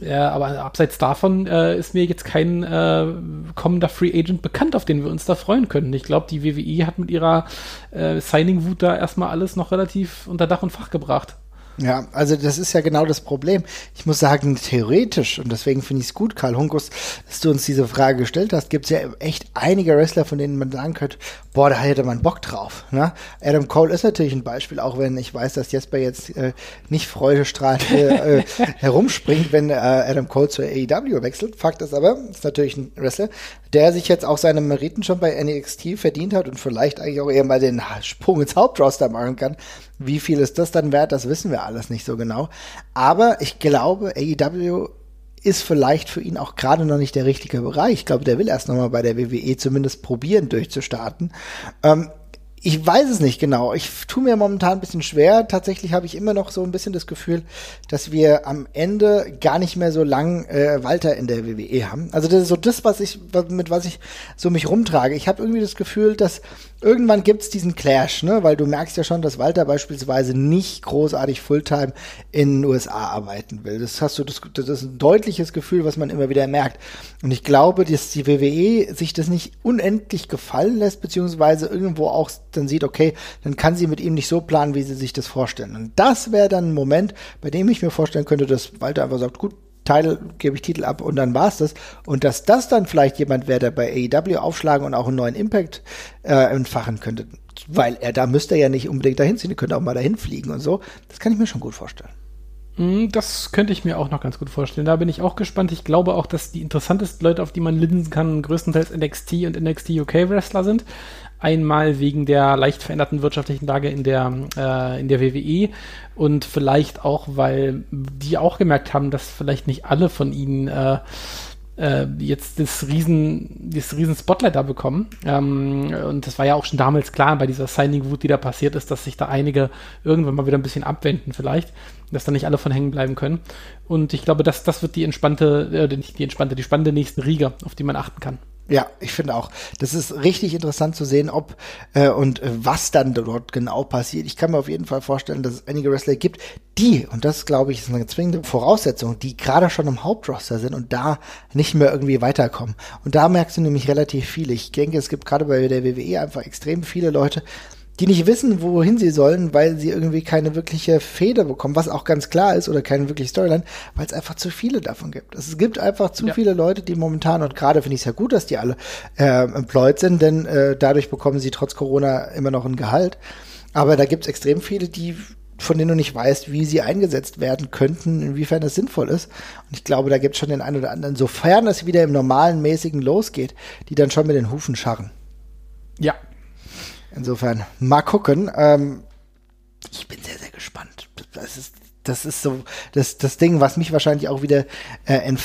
ja, aber abseits davon äh, ist mir jetzt kein äh, kommender Free Agent bekannt, auf den wir uns da freuen können. Ich glaube, die WWE hat mit ihrer äh, Signing-Wut da erstmal alles noch relativ unter Dach und Fach gebracht. Ja, also das ist ja genau das Problem. Ich muss sagen, theoretisch, und deswegen finde ich es gut, Karl Hunkus, dass du uns diese Frage gestellt hast, gibt es ja echt einige Wrestler, von denen man sagen könnte, boah, da hätte man Bock drauf. Ne? Adam Cole ist natürlich ein Beispiel, auch wenn ich weiß, dass Jesper jetzt äh, nicht freudestrahlend äh, herumspringt, wenn äh, Adam Cole zur AEW wechselt. Fakt ist aber, ist natürlich ein Wrestler, der sich jetzt auch seine Meriten schon bei NXT verdient hat und vielleicht eigentlich auch eher mal den Sprung ins Hauptroster machen kann. Wie viel ist das dann wert? Das wissen wir alles nicht so genau. Aber ich glaube, AEW ist vielleicht für ihn auch gerade noch nicht der richtige Bereich. Ich glaube, der will erst noch mal bei der WWE zumindest probieren, durchzustarten. Ähm, ich weiß es nicht genau. Ich tue mir momentan ein bisschen schwer. Tatsächlich habe ich immer noch so ein bisschen das Gefühl, dass wir am Ende gar nicht mehr so lang äh, Walter in der WWE haben. Also das ist so das, was ich, mit was ich so mich rumtrage. Ich habe irgendwie das Gefühl, dass irgendwann gibt's diesen Clash, ne? Weil du merkst ja schon, dass Walter beispielsweise nicht großartig Fulltime in den USA arbeiten will. Das hast du, das, das ist ein deutliches Gefühl, was man immer wieder merkt. Und ich glaube, dass die WWE sich das nicht unendlich gefallen lässt, beziehungsweise irgendwo auch dann sieht, okay, dann kann sie mit ihm nicht so planen, wie sie sich das vorstellen. Und das wäre dann ein Moment, bei dem ich mir vorstellen könnte, dass Walter einfach sagt, gut, Teil gebe ich Titel ab und dann war's das. Und dass das dann vielleicht jemand wäre, der bei AEW aufschlagen und auch einen neuen Impact äh, entfachen könnte. Weil er da müsste ja nicht unbedingt dahin ziehen, er könnte auch mal dahin fliegen und so. Das kann ich mir schon gut vorstellen. Mm, das könnte ich mir auch noch ganz gut vorstellen. Da bin ich auch gespannt. Ich glaube auch, dass die interessantesten Leute, auf die man linsen kann, größtenteils NXT und NXT UK Wrestler sind. Einmal wegen der leicht veränderten wirtschaftlichen Lage in der, äh, in der WWE und vielleicht auch, weil die auch gemerkt haben, dass vielleicht nicht alle von ihnen äh, äh, jetzt das riesen, das riesen Spotlight da bekommen. Ähm, und das war ja auch schon damals klar bei dieser Signing-Wut, die da passiert ist, dass sich da einige irgendwann mal wieder ein bisschen abwenden vielleicht, dass da nicht alle von hängen bleiben können. Und ich glaube, das, das wird die entspannte, äh, nicht die entspannte, die spannende nächste Riege, auf die man achten kann. Ja, ich finde auch. Das ist richtig interessant zu sehen, ob äh, und äh, was dann dort genau passiert. Ich kann mir auf jeden Fall vorstellen, dass es einige Wrestler gibt, die, und das glaube ich ist eine zwingende Voraussetzung, die gerade schon im Hauptroster sind und da nicht mehr irgendwie weiterkommen. Und da merkst du nämlich relativ viele. Ich denke, es gibt gerade bei der WWE einfach extrem viele Leute, die nicht wissen, wohin sie sollen, weil sie irgendwie keine wirkliche Feder bekommen, was auch ganz klar ist, oder keine wirkliche Storyline, weil es einfach zu viele davon gibt. Es gibt einfach zu ja. viele Leute, die momentan, und gerade finde ich es ja gut, dass die alle äh, employed sind, denn äh, dadurch bekommen sie trotz Corona immer noch ein Gehalt. Aber da gibt es extrem viele, die von denen du nicht weißt, wie sie eingesetzt werden könnten, inwiefern das sinnvoll ist. Und ich glaube, da gibt es schon den einen oder anderen, sofern es wieder im normalen, mäßigen losgeht, die dann schon mit den Hufen scharren. Ja, Insofern, mal gucken. Ähm, ich bin sehr, sehr gespannt. Das ist, das ist so das, das Ding, was mich wahrscheinlich auch wieder äh, ein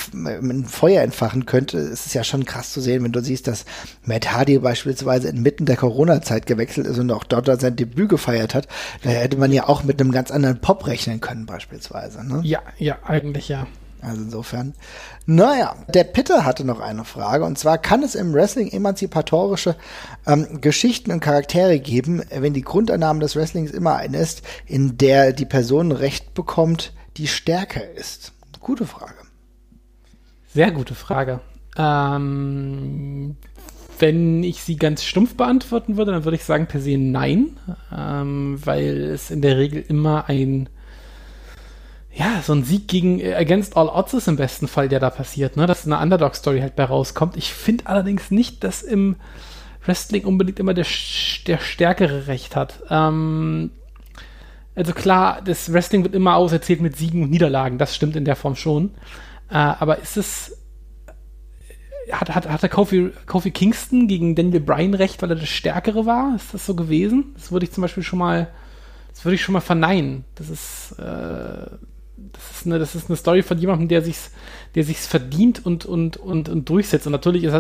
Feuer entfachen könnte. Es ist ja schon krass zu sehen, wenn du siehst, dass Matt Hardy beispielsweise inmitten der Corona-Zeit gewechselt ist und auch dort sein Debüt gefeiert hat. Da hätte man ja auch mit einem ganz anderen Pop rechnen können, beispielsweise. Ne? Ja, ja, eigentlich ja. Also insofern. Naja, der Pitter hatte noch eine Frage und zwar kann es im Wrestling emanzipatorische ähm, Geschichten und Charaktere geben, wenn die Grundannahme des Wrestlings immer eine ist, in der die Person Recht bekommt, die stärker ist? Gute Frage. Sehr gute Frage. Ähm, wenn ich sie ganz stumpf beantworten würde, dann würde ich sagen per se nein, ähm, weil es in der Regel immer ein ja, so ein Sieg gegen äh, Against All Odds ist im besten Fall, der da passiert, ne? Dass eine Underdog-Story halt bei rauskommt. Ich finde allerdings nicht, dass im Wrestling unbedingt immer der, der Stärkere Recht hat. Ähm, also klar, das Wrestling wird immer auserzählt mit Siegen und Niederlagen, das stimmt in der Form schon. Äh, aber ist es. Hat, hat, hat der Kofi, Kofi Kingston gegen Daniel Bryan recht, weil er das Stärkere war? Ist das so gewesen? Das würde ich zum Beispiel schon mal. Das würde ich schon mal verneinen. Das ist. Äh, das ist eine, das ist eine Story von jemandem, der sich's, der sich's verdient und, und, und, und durchsetzt. Und natürlich ist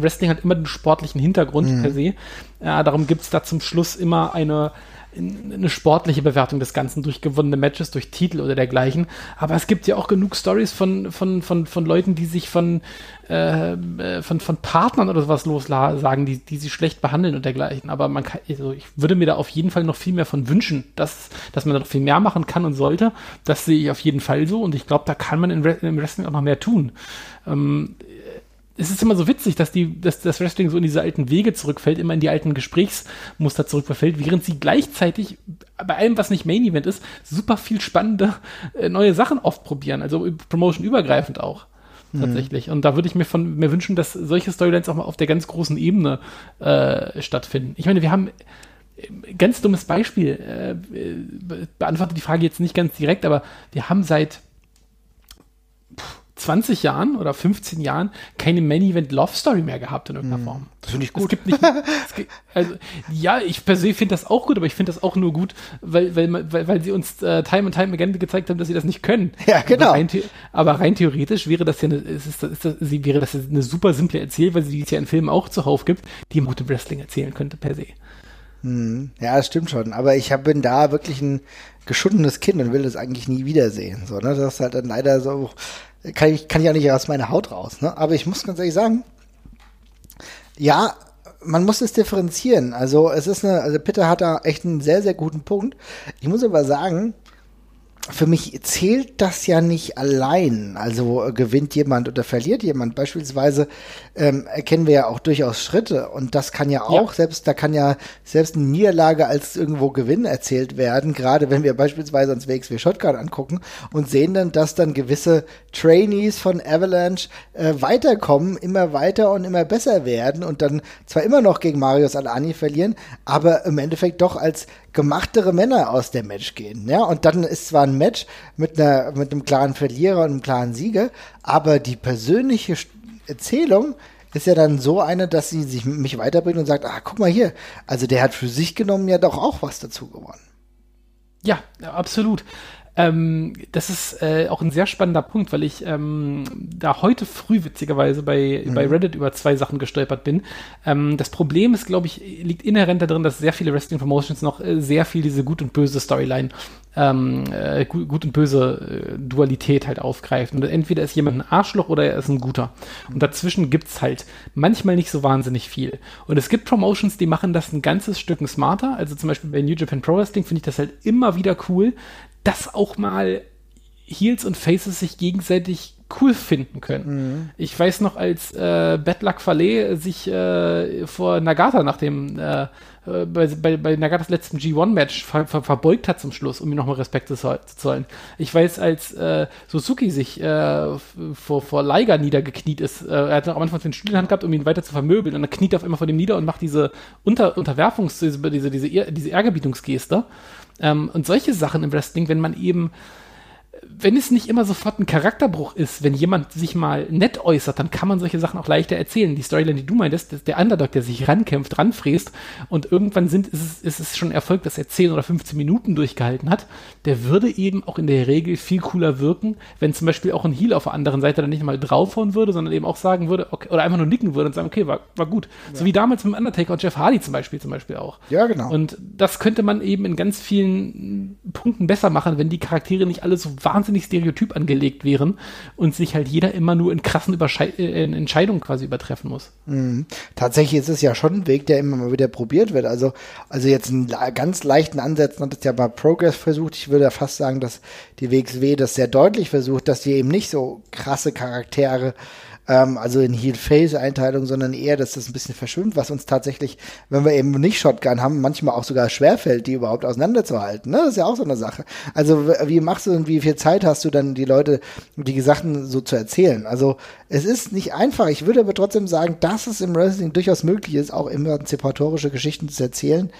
Wrestling hat immer den sportlichen Hintergrund mhm. per se. Ja, darum gibt es da zum Schluss immer eine, eine sportliche Bewertung des Ganzen durch gewonnene Matches, durch Titel oder dergleichen. Aber es gibt ja auch genug Stories von, von, von, von Leuten, die sich von, äh, äh von, von Partnern oder sowas lossagen, die, die sie schlecht behandeln und dergleichen. Aber man kann, also ich würde mir da auf jeden Fall noch viel mehr von wünschen, dass, dass man da noch viel mehr machen kann und sollte. Das sehe ich auf jeden Fall so und ich glaube, da kann man im Wrestling auch noch mehr tun. Ähm, es ist immer so witzig, dass die, dass das Wrestling so in diese alten Wege zurückfällt, immer in die alten Gesprächsmuster zurückverfällt, während sie gleichzeitig bei allem, was nicht Main Event ist, super viel spannende äh, neue Sachen oft probieren, also Promotion übergreifend auch. Mhm. Tatsächlich. Und da würde ich mir von mir wünschen, dass solche Storylines auch mal auf der ganz großen Ebene äh, stattfinden. Ich meine, wir haben äh, ganz dummes Beispiel, äh, äh beantwortet die Frage jetzt nicht ganz direkt, aber wir haben seit 20 Jahren oder 15 Jahren keine Main-Event Love Story mehr gehabt in irgendeiner hm. Form. Das finde ich gut. Es gibt nicht, es gibt, also, ja, ich per se finde das auch gut, aber ich finde das auch nur gut, weil, weil, weil, weil sie uns äh, time and time again gezeigt haben, dass sie das nicht können. Ja, genau. Aber rein, aber rein theoretisch wäre das ja eine, ist, ist, ist, ist, sie wäre das eine super simple Erzählweise, die es ja in Filmen auch zuhauf gibt, die im Wrestling erzählen könnte per se. Hm. Ja, das stimmt schon. Aber ich hab, bin da wirklich ein geschundenes Kind und will das eigentlich nie wiedersehen. So, ne? Das ist halt dann leider so kann ich, kann ich auch nicht aus meiner Haut raus. Ne? Aber ich muss ganz ehrlich sagen, ja, man muss es differenzieren. Also es ist eine, also Peter hat da echt einen sehr, sehr guten Punkt. Ich muss aber sagen, für mich zählt das ja nicht allein. Also äh, gewinnt jemand oder verliert jemand. Beispielsweise ähm, erkennen wir ja auch durchaus Schritte und das kann ja auch ja. selbst, da kann ja selbst eine Niederlage als irgendwo Gewinn erzählt werden. Gerade wenn wir beispielsweise uns WXW Shotgun angucken und sehen dann, dass dann gewisse Trainees von Avalanche äh, weiterkommen, immer weiter und immer besser werden und dann zwar immer noch gegen Marius Alani verlieren, aber im Endeffekt doch als gemachtere Männer aus dem Match gehen. Ja, und dann ist zwar ein Match mit einer, mit einem klaren Verlierer und einem klaren Sieger, aber die persönliche Erzählung ist ja dann so eine, dass sie sich mich weiterbringt und sagt, ah, guck mal hier, also der hat für sich genommen ja doch auch was dazu gewonnen. Ja, absolut. Ähm, das ist äh, auch ein sehr spannender Punkt, weil ich ähm, da heute früh witzigerweise bei, mhm. bei Reddit über zwei Sachen gestolpert bin. Ähm, das Problem ist, glaube ich, liegt inhärent darin, dass sehr viele Wrestling Promotions noch äh, sehr viel diese gut und böse Storyline ähm, äh, gut, gut, und böse äh, Dualität halt aufgreift. Und entweder ist jemand ein Arschloch oder er ist ein guter. Und dazwischen gibt's halt manchmal nicht so wahnsinnig viel. Und es gibt Promotions, die machen das ein ganzes Stück smarter. Also zum Beispiel bei New Japan Pro Wrestling finde ich das halt immer wieder cool, dass auch mal Heels und Faces sich gegenseitig cool finden können. Mhm. Ich weiß noch, als äh, Bad Luck Fale sich äh, vor Nagata nach dem äh, äh, bei, bei, bei Nagatas letzten G1-Match ver, ver, verbeugt hat zum Schluss, um ihm nochmal Respekt zu, zu, zollen. Ich weiß, als äh, Suzuki sich äh, vor, vor Liger niedergekniet ist, äh, er hat noch am Anfang den Stuhl in Hand gehabt, um ihn weiter zu vermöbeln, und dann kniet er auf einmal vor dem nieder und macht diese Unter Unterwerfungs-, diese, diese, diese, diese Ehrgebietungsgeste. Ähm, und solche Sachen im Wrestling, wenn man eben wenn es nicht immer sofort ein Charakterbruch ist, wenn jemand sich mal nett äußert, dann kann man solche Sachen auch leichter erzählen. Die Storyline, die du meintest, der Underdog, der sich rankämpft, ranfräst und irgendwann sind, ist, es, ist es schon Erfolg, dass er 10 oder 15 Minuten durchgehalten hat, der würde eben auch in der Regel viel cooler wirken, wenn zum Beispiel auch ein Heal auf der anderen Seite dann nicht mal draufhauen würde, sondern eben auch sagen würde, okay, oder einfach nur nicken würde und sagen, okay, war, war gut. Ja. So wie damals mit dem Undertaker und Jeff Hardy zum Beispiel, zum Beispiel auch. Ja, genau. Und das könnte man eben in ganz vielen Punkten besser machen, wenn die Charaktere nicht alle so wahnsinnig stereotyp angelegt wären und sich halt jeder immer nur in krassen Überschei äh, in Entscheidungen quasi übertreffen muss. Mhm. Tatsächlich ist es ja schon ein Weg, der immer mal wieder probiert wird. Also, also jetzt einen ganz leichten Ansätzen hat es ja bei Progress versucht. Ich würde ja fast sagen, dass die WXW das sehr deutlich versucht, dass die eben nicht so krasse Charaktere ähm, also in Heel-Face-Einteilung, sondern eher, dass das ein bisschen verschwimmt, was uns tatsächlich, wenn wir eben nicht Shotgun haben, manchmal auch sogar schwerfällt, die überhaupt auseinanderzuhalten. Ne? Das ist ja auch so eine Sache. Also wie machst du und wie viel Zeit hast du dann, die Leute, die Sachen so zu erzählen? Also es ist nicht einfach. Ich würde aber trotzdem sagen, dass es im Wrestling durchaus möglich ist, auch emanzipatorische Geschichten zu erzählen.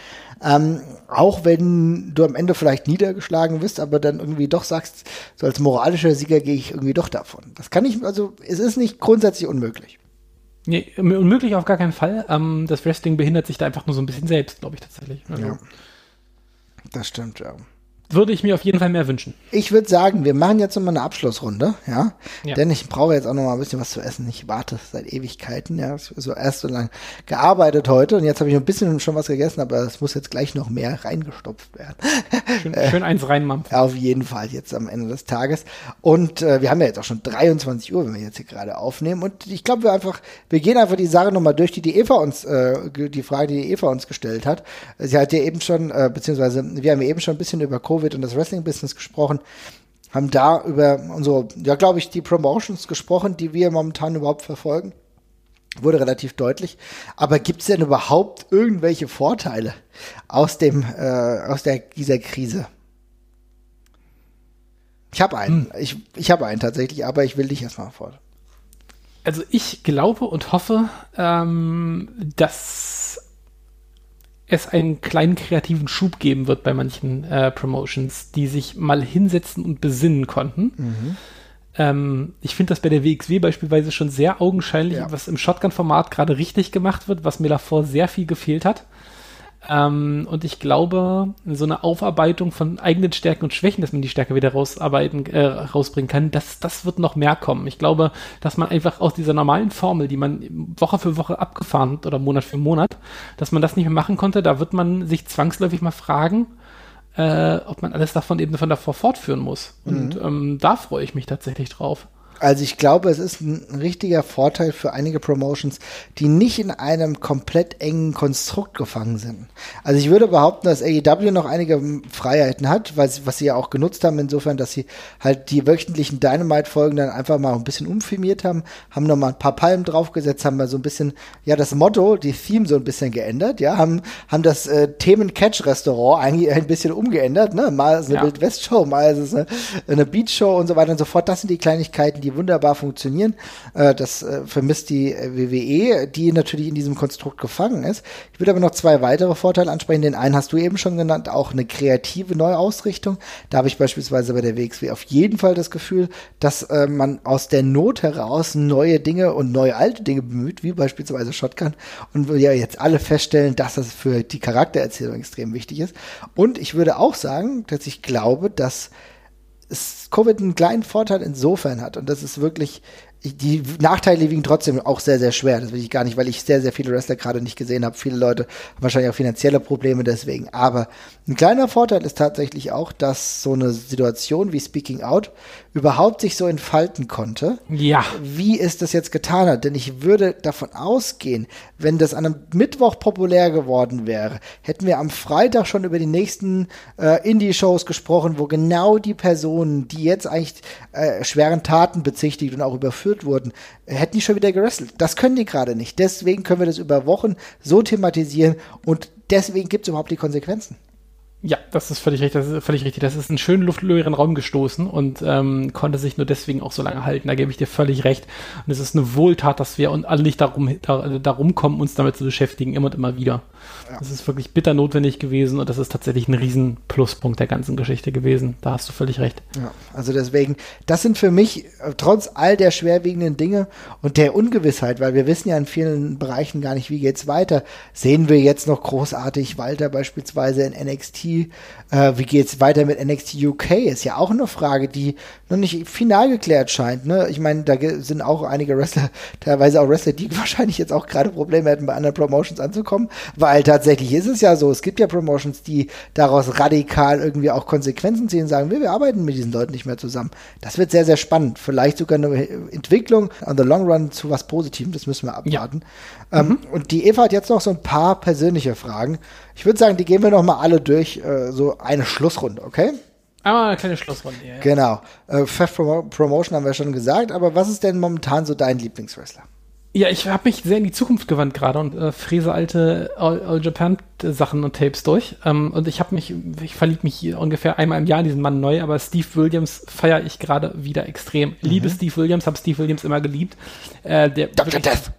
Ähm, auch wenn du am Ende vielleicht niedergeschlagen bist, aber dann irgendwie doch sagst, so als moralischer Sieger gehe ich irgendwie doch davon. Das kann ich, also es ist nicht grundsätzlich unmöglich. Nee, unmöglich auf gar keinen Fall. Ähm, das Wrestling behindert sich da einfach nur so ein bisschen selbst, glaube ich tatsächlich. Also. Ja. Das stimmt, ja würde ich mir auf jeden Fall mehr wünschen. Ich würde sagen, wir machen jetzt nochmal eine Abschlussrunde, ja? ja. Denn ich brauche jetzt auch noch mal ein bisschen was zu essen. Ich warte seit Ewigkeiten, ja. Ich habe so erst so lange gearbeitet heute und jetzt habe ich ein bisschen schon was gegessen, aber es muss jetzt gleich noch mehr reingestopft werden. Schön, schön eins reinmampfen. Auf jeden Fall jetzt am Ende des Tages. Und äh, wir haben ja jetzt auch schon 23 Uhr, wenn wir jetzt hier gerade aufnehmen. Und ich glaube, wir einfach, wir gehen einfach die Sache nochmal durch, die die Eva uns, äh, die Frage, die, die Eva uns gestellt hat. Sie hat ja eben schon, äh, beziehungsweise wir haben ja eben schon ein bisschen über Covid und das Wrestling-Business gesprochen, haben da über unsere, ja, glaube ich, die Promotions gesprochen, die wir momentan überhaupt verfolgen. Wurde relativ deutlich. Aber gibt es denn überhaupt irgendwelche Vorteile aus dem, äh, aus der, dieser Krise? Ich habe einen. Hm. Ich, ich habe einen tatsächlich, aber ich will dich erstmal fort. Also ich glaube und hoffe, ähm, dass es einen kleinen kreativen Schub geben wird bei manchen äh, Promotions, die sich mal hinsetzen und besinnen konnten. Mhm. Ähm, ich finde das bei der WXW beispielsweise schon sehr augenscheinlich, ja. was im Shotgun-Format gerade richtig gemacht wird, was mir davor sehr viel gefehlt hat. Ähm, und ich glaube, so eine Aufarbeitung von eigenen Stärken und Schwächen, dass man die Stärke wieder rausarbeiten, äh, rausbringen kann, das, das wird noch mehr kommen. Ich glaube, dass man einfach aus dieser normalen Formel, die man Woche für Woche abgefahren hat oder Monat für Monat, dass man das nicht mehr machen konnte, da wird man sich zwangsläufig mal fragen, äh, ob man alles davon eben von davor fortführen muss. Und mhm. ähm, da freue ich mich tatsächlich drauf. Also ich glaube, es ist ein richtiger Vorteil für einige Promotions, die nicht in einem komplett engen Konstrukt gefangen sind. Also ich würde behaupten, dass AEW noch einige Freiheiten hat, weil sie, was sie ja auch genutzt haben, insofern, dass sie halt die wöchentlichen Dynamite-Folgen dann einfach mal ein bisschen umfirmiert haben, haben noch mal ein paar Palmen draufgesetzt, haben mal so ein bisschen, ja, das Motto, die Theme so ein bisschen geändert, ja, haben, haben das äh, Themen-Catch-Restaurant eigentlich ein bisschen umgeändert, ne, mal ist eine ja. Wild-West-Show, mal ist es eine, eine Beach-Show und so weiter und so fort. Das sind die Kleinigkeiten, die die wunderbar funktionieren. Äh, das äh, vermisst die äh, WWE, die natürlich in diesem Konstrukt gefangen ist. Ich würde aber noch zwei weitere Vorteile ansprechen. Den einen hast du eben schon genannt, auch eine kreative Neuausrichtung. Da habe ich beispielsweise bei der WXW auf jeden Fall das Gefühl, dass man aus der Not heraus neue Dinge und neue alte Dinge bemüht, wie beispielsweise Shotgun. Und wir ja jetzt alle feststellen, dass das für die Charaktererzählung extrem wichtig ist. Und ich würde auch sagen, dass ich glaube, dass Covid einen kleinen Vorteil insofern hat und das ist wirklich die Nachteile wiegen trotzdem auch sehr, sehr schwer. Das will ich gar nicht, weil ich sehr, sehr viele Wrestler gerade nicht gesehen habe. Viele Leute haben wahrscheinlich auch finanzielle Probleme deswegen. Aber ein kleiner Vorteil ist tatsächlich auch, dass so eine Situation wie Speaking Out überhaupt sich so entfalten konnte. Ja. Wie es das jetzt getan hat. Denn ich würde davon ausgehen, wenn das an einem Mittwoch populär geworden wäre, hätten wir am Freitag schon über die nächsten äh, Indie-Shows gesprochen, wo genau die Personen, die jetzt eigentlich äh, schweren Taten bezichtigt und auch überführt überführt wurden, hätten die schon wieder gerestelt. Das können die gerade nicht. Deswegen können wir das über Wochen so thematisieren und deswegen gibt es überhaupt die Konsequenzen. Ja, das ist völlig richtig. Das ist völlig richtig. Das ist einen schönen luftleeren Raum gestoßen und ähm, konnte sich nur deswegen auch so lange halten. Da gebe ich dir völlig recht. Und es ist eine Wohltat, dass wir und alle nicht darum, da, darum kommen, uns damit zu beschäftigen, immer und immer wieder. Ja. Das ist wirklich bitter notwendig gewesen und das ist tatsächlich ein riesen Pluspunkt der ganzen Geschichte gewesen. Da hast du völlig recht. Ja, also deswegen, das sind für mich äh, trotz all der schwerwiegenden Dinge und der Ungewissheit, weil wir wissen ja in vielen Bereichen gar nicht, wie geht's weiter, sehen wir jetzt noch großartig Walter beispielsweise in NXT äh, wie geht's weiter mit NXT UK? Ist ja auch eine Frage, die noch nicht final geklärt scheint. Ne? Ich meine, da sind auch einige Wrestler, teilweise auch Wrestler, die wahrscheinlich jetzt auch gerade Probleme hätten, bei anderen Promotions anzukommen, weil tatsächlich ist es ja so, es gibt ja Promotions, die daraus radikal irgendwie auch Konsequenzen ziehen und sagen, wir, wir arbeiten mit diesen Leuten nicht mehr zusammen. Das wird sehr, sehr spannend. Vielleicht sogar eine Entwicklung on the long run zu was Positivem, das müssen wir abwarten. Ja. Ähm, mhm. Und die Eva hat jetzt noch so ein paar persönliche Fragen. Ich würde sagen, die gehen wir noch mal alle durch, äh, so eine Schlussrunde, okay? Ah, eine kleine Schlussrunde, ja. Genau. Äh, Fast Promotion haben wir schon gesagt, aber was ist denn momentan so dein Lieblingswrestler? Ja, ich habe mich sehr in die Zukunft gewandt gerade und äh, fräse alte All, All Japan Sachen und Tapes durch. Ähm, und ich habe mich, ich verliebe mich ungefähr einmal im Jahr in diesen Mann neu, aber Steve Williams feiere ich gerade wieder extrem. Mhm. Liebe Steve Williams, habe Steve Williams immer geliebt. Äh, der, Dr. Death.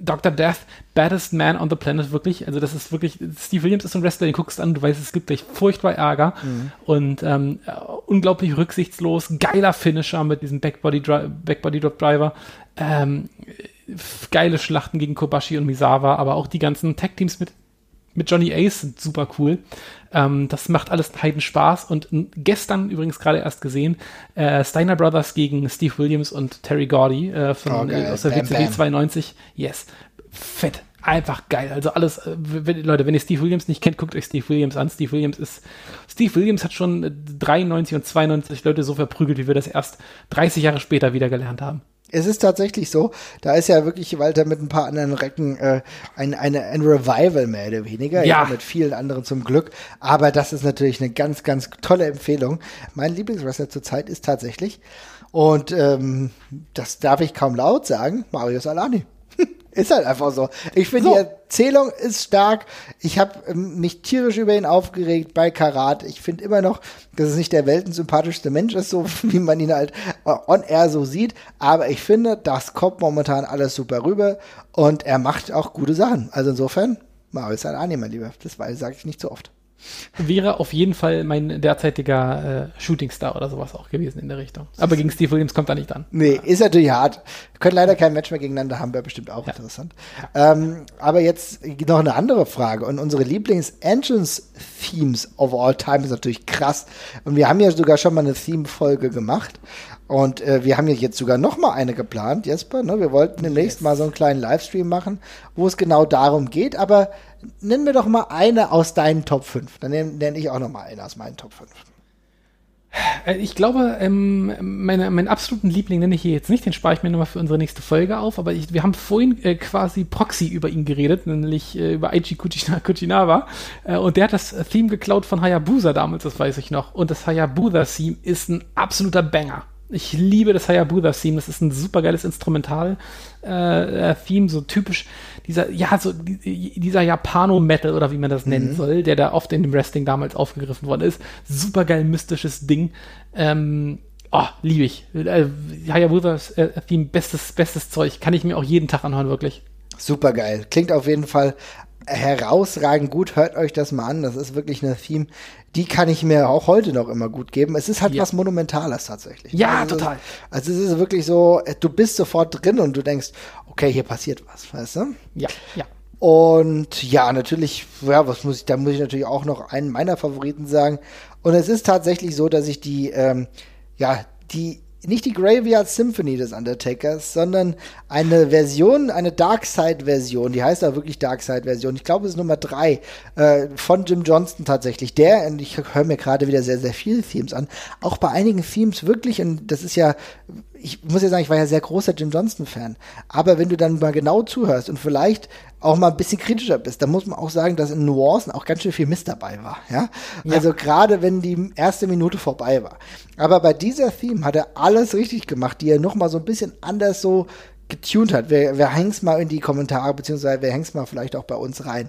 Dr. Death, baddest man on the planet, wirklich. Also das ist wirklich, Steve Williams ist ein Wrestler, den guckst an, du weißt, es gibt gleich furchtbar Ärger mhm. und ähm, unglaublich rücksichtslos, geiler Finisher mit diesem Backbody, Backbody Drop Driver. Ähm, geile Schlachten gegen Kobashi und Misawa, aber auch die ganzen Tag-Teams mit, mit Johnny Ace sind super cool. Ähm, das macht alles einen Heiden Spaß. Und gestern übrigens gerade erst gesehen, äh, Steiner Brothers gegen Steve Williams und Terry Gordy äh, von, oh, äh, aus der bam, WCW bam. 92. Yes. Fett. Einfach geil. Also alles, äh, wenn, Leute, wenn ihr Steve Williams nicht kennt, guckt euch Steve Williams an. Steve Williams ist, Steve Williams hat schon 93 und 92 Leute so verprügelt, wie wir das erst 30 Jahre später wieder gelernt haben es ist tatsächlich so, da ist ja wirklich Walter mit ein paar anderen Recken äh, ein, eine, ein Revival mehr oder weniger, ja. ja. mit vielen anderen zum Glück, aber das ist natürlich eine ganz, ganz tolle Empfehlung. Mein Lieblingswrestler zurzeit ist tatsächlich, und ähm, das darf ich kaum laut sagen, Marius Alani. Ist halt einfach so. Ich finde, so. die Erzählung ist stark. Ich habe ähm, mich tierisch über ihn aufgeregt bei Karat. Ich finde immer noch, dass es nicht der weltensympathischste Mensch ist, so wie man ihn halt äh, on air so sieht. Aber ich finde, das kommt momentan alles super rüber und er macht auch gute Sachen. Also insofern, Mario ist ein Anime, lieber. Das sage ich nicht so oft wäre auf jeden Fall mein derzeitiger äh, Shootingstar oder sowas auch gewesen in der Richtung. Aber gegen Steve Williams kommt er nicht an. Nee, ist natürlich hart. Wir können leider kein Match mehr gegeneinander haben, wäre bestimmt auch ja. interessant. Ja. Ähm, aber jetzt noch eine andere Frage. Und unsere Lieblings-Entrance-Themes of all time ist natürlich krass. Und wir haben ja sogar schon mal eine Theme-Folge gemacht. Und äh, wir haben ja jetzt sogar noch mal eine geplant, Jesper. Ne? Wir wollten demnächst yes. mal so einen kleinen Livestream machen, wo es genau darum geht. Aber nenn mir doch mal eine aus deinen Top 5. Dann nenne nenn ich auch noch mal eine aus meinen Top 5. Äh, ich glaube, ähm, meine, meinen absoluten Liebling nenne ich hier jetzt nicht, den spare ich mir nochmal für unsere nächste Folge auf, aber ich, wir haben vorhin äh, quasi Proxy über ihn geredet, nämlich äh, über Aichi Kuchinawa äh, und der hat das Theme geklaut von Hayabusa damals, das weiß ich noch und das Hayabusa-Theme ist ein absoluter Banger. Ich liebe das Hayabusa-Theme. Das ist ein super geiles Instrumental-Theme, äh, äh so typisch dieser, ja, so dieser Japano-Metal oder wie man das nennen mhm. soll, der da oft in dem Wrestling damals aufgegriffen worden ist. Super geil mystisches Ding. Ähm, oh, liebe ich. Äh, Hayabusa-Theme, bestes, bestes Zeug. Kann ich mir auch jeden Tag anhören, wirklich. Super geil. Klingt auf jeden Fall herausragend gut. Hört euch das mal an. Das ist wirklich eine Theme, die kann ich mir auch heute noch immer gut geben. Es ist halt ja. was Monumentales tatsächlich. Ja, also, total. Also es ist wirklich so, äh, du bist sofort drin und du denkst, okay, hier passiert was, weißt du? Ja, ja. Und ja, natürlich, ja, was muss ich, da muss ich natürlich auch noch einen meiner Favoriten sagen. Und es ist tatsächlich so, dass ich die, ähm, ja, die nicht die Graveyard Symphony des Undertakers, sondern eine Version, eine Darkside-Version, die heißt auch wirklich Darkside-Version. Ich glaube, es ist Nummer drei äh, von Jim Johnston tatsächlich. Der, und ich höre mir gerade wieder sehr, sehr viele Themes an, auch bei einigen Themes wirklich, und das ist ja ich muss ja sagen, ich war ja sehr großer Jim Johnston-Fan. Aber wenn du dann mal genau zuhörst und vielleicht auch mal ein bisschen kritischer bist, dann muss man auch sagen, dass in Nuancen auch ganz schön viel Mist dabei war. Ja? ja. Also gerade wenn die erste Minute vorbei war. Aber bei dieser Theme hat er alles richtig gemacht, die er noch mal so ein bisschen anders so getuned hat. Wer, wer hängt's mal in die Kommentare, beziehungsweise wer hängt's mal vielleicht auch bei uns rein.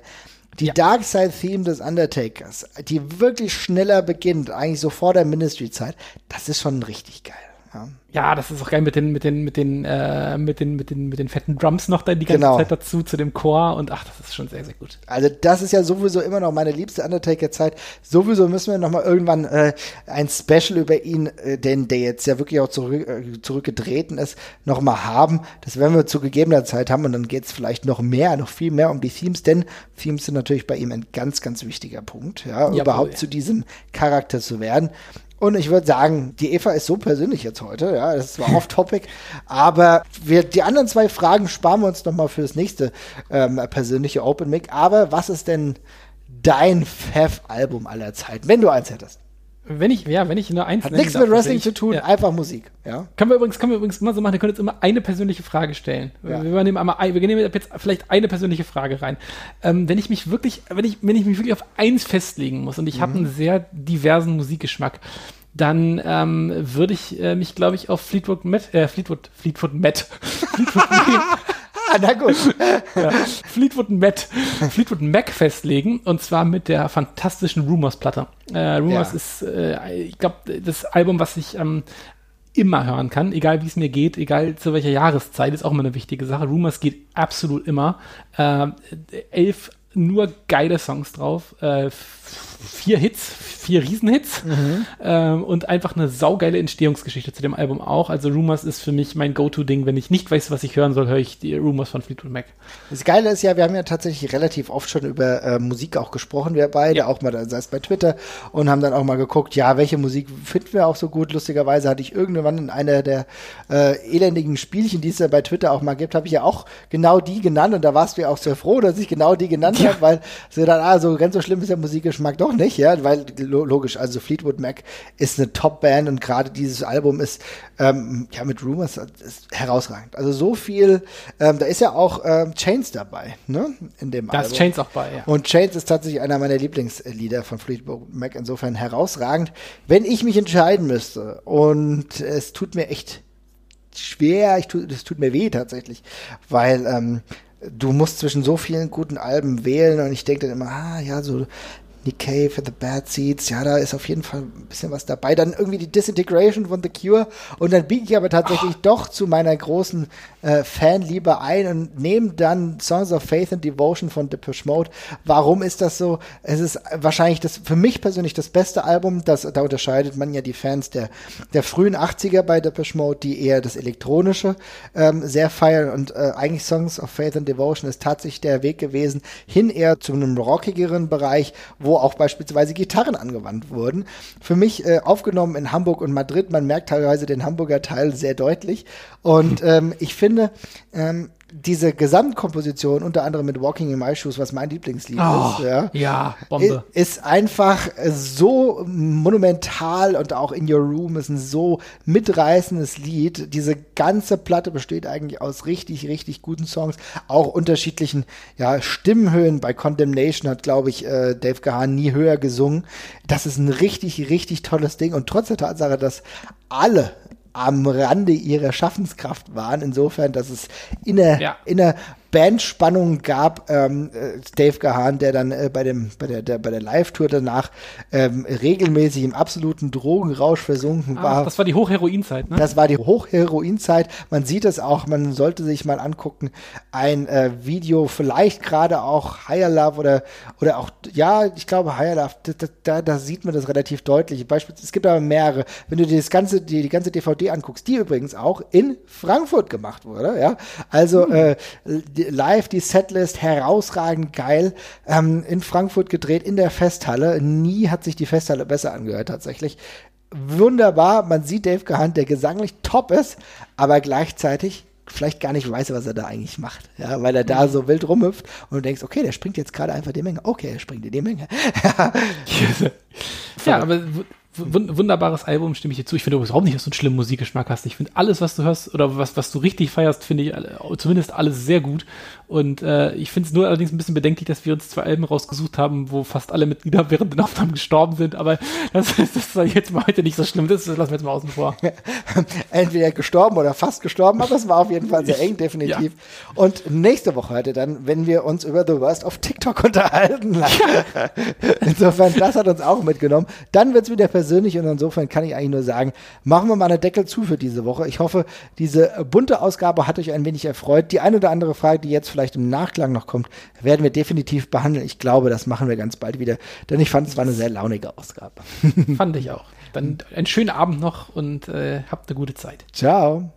Die ja. Dark Side Theme des Undertakers, die wirklich schneller beginnt, eigentlich so vor der Ministry-Zeit, das ist schon richtig geil. Ja. ja, das ist auch geil mit den, mit den, mit den, äh, mit den, mit den, mit den fetten Drums noch dann die ganze genau. Zeit dazu, zu dem Chor und ach, das ist schon sehr, sehr gut. Also das ist ja sowieso immer noch meine liebste Undertaker-Zeit. Sowieso müssen wir noch mal irgendwann äh, ein Special über ihn, äh, denn der jetzt ja wirklich auch zurück, äh, zurückgetreten ist, noch mal haben. Das werden wir zu gegebener Zeit haben und dann geht es vielleicht noch mehr, noch viel mehr um die Themes, denn Themes sind natürlich bei ihm ein ganz, ganz wichtiger Punkt, ja, Jawohl. überhaupt zu diesem Charakter zu werden. Und ich würde sagen, die Eva ist so persönlich jetzt heute, ja, das ist zwar off-topic, aber wir, die anderen zwei Fragen sparen wir uns nochmal für das nächste ähm, persönliche Open Mic. Aber was ist denn dein Fav-Album aller Zeiten, wenn du eins hättest? Wenn ich, ja, wenn ich nur eins Hat nichts mit Wrestling ich, zu tun, ja. einfach Musik, ja. Können wir übrigens, können wir übrigens immer so machen, wir können jetzt immer eine persönliche Frage stellen. Ja. Wir, nehmen einmal, wir nehmen jetzt vielleicht eine persönliche Frage rein. Ähm, wenn ich mich wirklich, wenn ich, wenn ich mich wirklich auf eins festlegen muss und ich mhm. habe einen sehr diversen Musikgeschmack, dann ähm, würde ich äh, mich, glaube ich, auf Fleetwood Mac, äh, Fleetwood, Fleetwood Mac, Fleetwood, Na gut. ja, Fleetwood Mac, Fleetwood Mac festlegen und zwar mit der fantastischen Rumors-Platte. Äh, Rumors ja. ist, äh, ich glaube, das Album, was ich ähm, immer hören kann, egal wie es mir geht, egal zu welcher Jahreszeit, ist auch immer eine wichtige Sache. Rumors geht absolut immer. Äh, elf nur geile Songs drauf. Äh, vier Hits, vier Riesenhits mhm. ähm, und einfach eine saugeile Entstehungsgeschichte zu dem Album auch. Also Rumors ist für mich mein Go-To-Ding. Wenn ich nicht weiß, was ich hören soll, höre ich die Rumors von Fleetwood Mac. Das Geile ist ja, wir haben ja tatsächlich relativ oft schon über äh, Musik auch gesprochen, wir beide, ja. auch mal, sei es bei Twitter und haben dann auch mal geguckt, ja, welche Musik finden wir auch so gut. Lustigerweise hatte ich irgendwann in einer der äh, elendigen Spielchen, die es ja bei Twitter auch mal gibt, habe ich ja auch genau die genannt und da warst du ja auch sehr froh, dass ich genau die genannt ja. habe, weil sie dann, ah, so ganz so schlimm ist der Musikgeschmack doch nicht, ja, weil logisch, also Fleetwood Mac ist eine Top-Band und gerade dieses Album ist ähm, ja mit Rumors ist herausragend. Also so viel, ähm, da ist ja auch ähm, Chains dabei, ne? In dem da Album. Da ist Chains auch bei, ja. Und Chains ist tatsächlich einer meiner Lieblingslieder von Fleetwood Mac, insofern herausragend. Wenn ich mich entscheiden müsste und es tut mir echt schwer, ich tu, das tut mir weh tatsächlich, weil ähm, du musst zwischen so vielen guten Alben wählen und ich denke dann immer, ah ja, so Nick Cave the Bad Seeds, ja, da ist auf jeden Fall ein bisschen was dabei. Dann irgendwie die Disintegration von The Cure und dann biege ich aber tatsächlich oh. doch zu meiner großen äh, Fanliebe ein und nehme dann Songs of Faith and Devotion von Depeche Mode. Warum ist das so? Es ist wahrscheinlich das für mich persönlich das beste Album. Das, da unterscheidet man ja die Fans der, der frühen 80er bei Depeche Mode, die eher das Elektronische ähm, sehr feiern und äh, eigentlich Songs of Faith and Devotion ist tatsächlich der Weg gewesen, hin eher zu einem rockigeren Bereich, wo auch beispielsweise Gitarren angewandt wurden. Für mich äh, aufgenommen in Hamburg und Madrid. Man merkt teilweise den Hamburger Teil sehr deutlich. Und ähm, ich finde, ähm, diese Gesamtkomposition, unter anderem mit Walking in My Shoes, was mein Lieblingslied oh, ist, ja, ja Bombe. ist einfach so monumental und auch In Your Room ist ein so mitreißendes Lied. Diese ganze Platte besteht eigentlich aus richtig, richtig guten Songs, auch unterschiedlichen ja, Stimmenhöhen. Bei Condemnation hat, glaube ich, äh, Dave Gahan nie höher gesungen. Das ist ein richtig, richtig tolles Ding und trotz der Tatsache, dass alle am Rande ihrer Schaffenskraft waren. Insofern, dass es in der, ja. in der Bandspannung gab. Ähm, äh, Dave Gahan, der dann äh, bei, dem, bei der, der, bei der Live-Tour danach ähm, regelmäßig im absoluten Drogenrausch versunken Ach, war. Das war die Hochheroinzeit, ne? Das war die Hochheroinzeit. Man sieht es auch, man sollte sich mal angucken, ein äh, Video, vielleicht gerade auch Higher Love oder, oder auch, ja, ich glaube Higher Love, da, da, da sieht man das relativ deutlich. Beispielsweise, es gibt aber mehrere. Wenn du dir das ganze, die, die ganze DVD anguckst, die übrigens auch in Frankfurt gemacht wurde, ja. Also, mhm. äh, die, live die Setlist herausragend geil. Ähm, in Frankfurt gedreht, in der Festhalle. Nie hat sich die Festhalle besser angehört, tatsächlich wunderbar. Man sieht Dave Gahan, der gesanglich top ist, aber gleichzeitig vielleicht gar nicht weiß, was er da eigentlich macht. Ja, weil er da so wild rumhüpft und du denkst, okay, der springt jetzt gerade einfach die Menge. Okay, er springt in die Menge. ja, aber wunderbares Album, stimme ich dir zu. Ich finde überhaupt nicht, dass du einen schlimmen Musikgeschmack hast. Ich finde alles, was du hörst oder was, was du richtig feierst, finde ich zumindest alles sehr gut. Und äh, ich finde es nur allerdings ein bisschen bedenklich, dass wir uns zwei Alben rausgesucht haben, wo fast alle Mitglieder während den Aufnahmen gestorben sind. Aber das, das ist jetzt mal heute nicht so schlimm. Das lassen wir jetzt mal außen vor. Entweder gestorben oder fast gestorben, aber es war auf jeden Fall sehr eng, definitiv. Ja. Und nächste Woche heute dann, wenn wir uns über The Worst of TikTok unterhalten. Ja. Insofern, das hat uns auch mitgenommen. Dann wird es wieder persönlich und insofern kann ich eigentlich nur sagen, machen wir mal eine Deckel zu für diese Woche. Ich hoffe, diese bunte Ausgabe hat euch ein wenig erfreut. Die eine oder andere Frage, die jetzt vielleicht im Nachklang noch kommt, werden wir definitiv behandeln. Ich glaube, das machen wir ganz bald wieder, denn ich fand, es war eine sehr launige Ausgabe. fand ich auch. Dann einen schönen Abend noch und äh, habt eine gute Zeit. Ciao.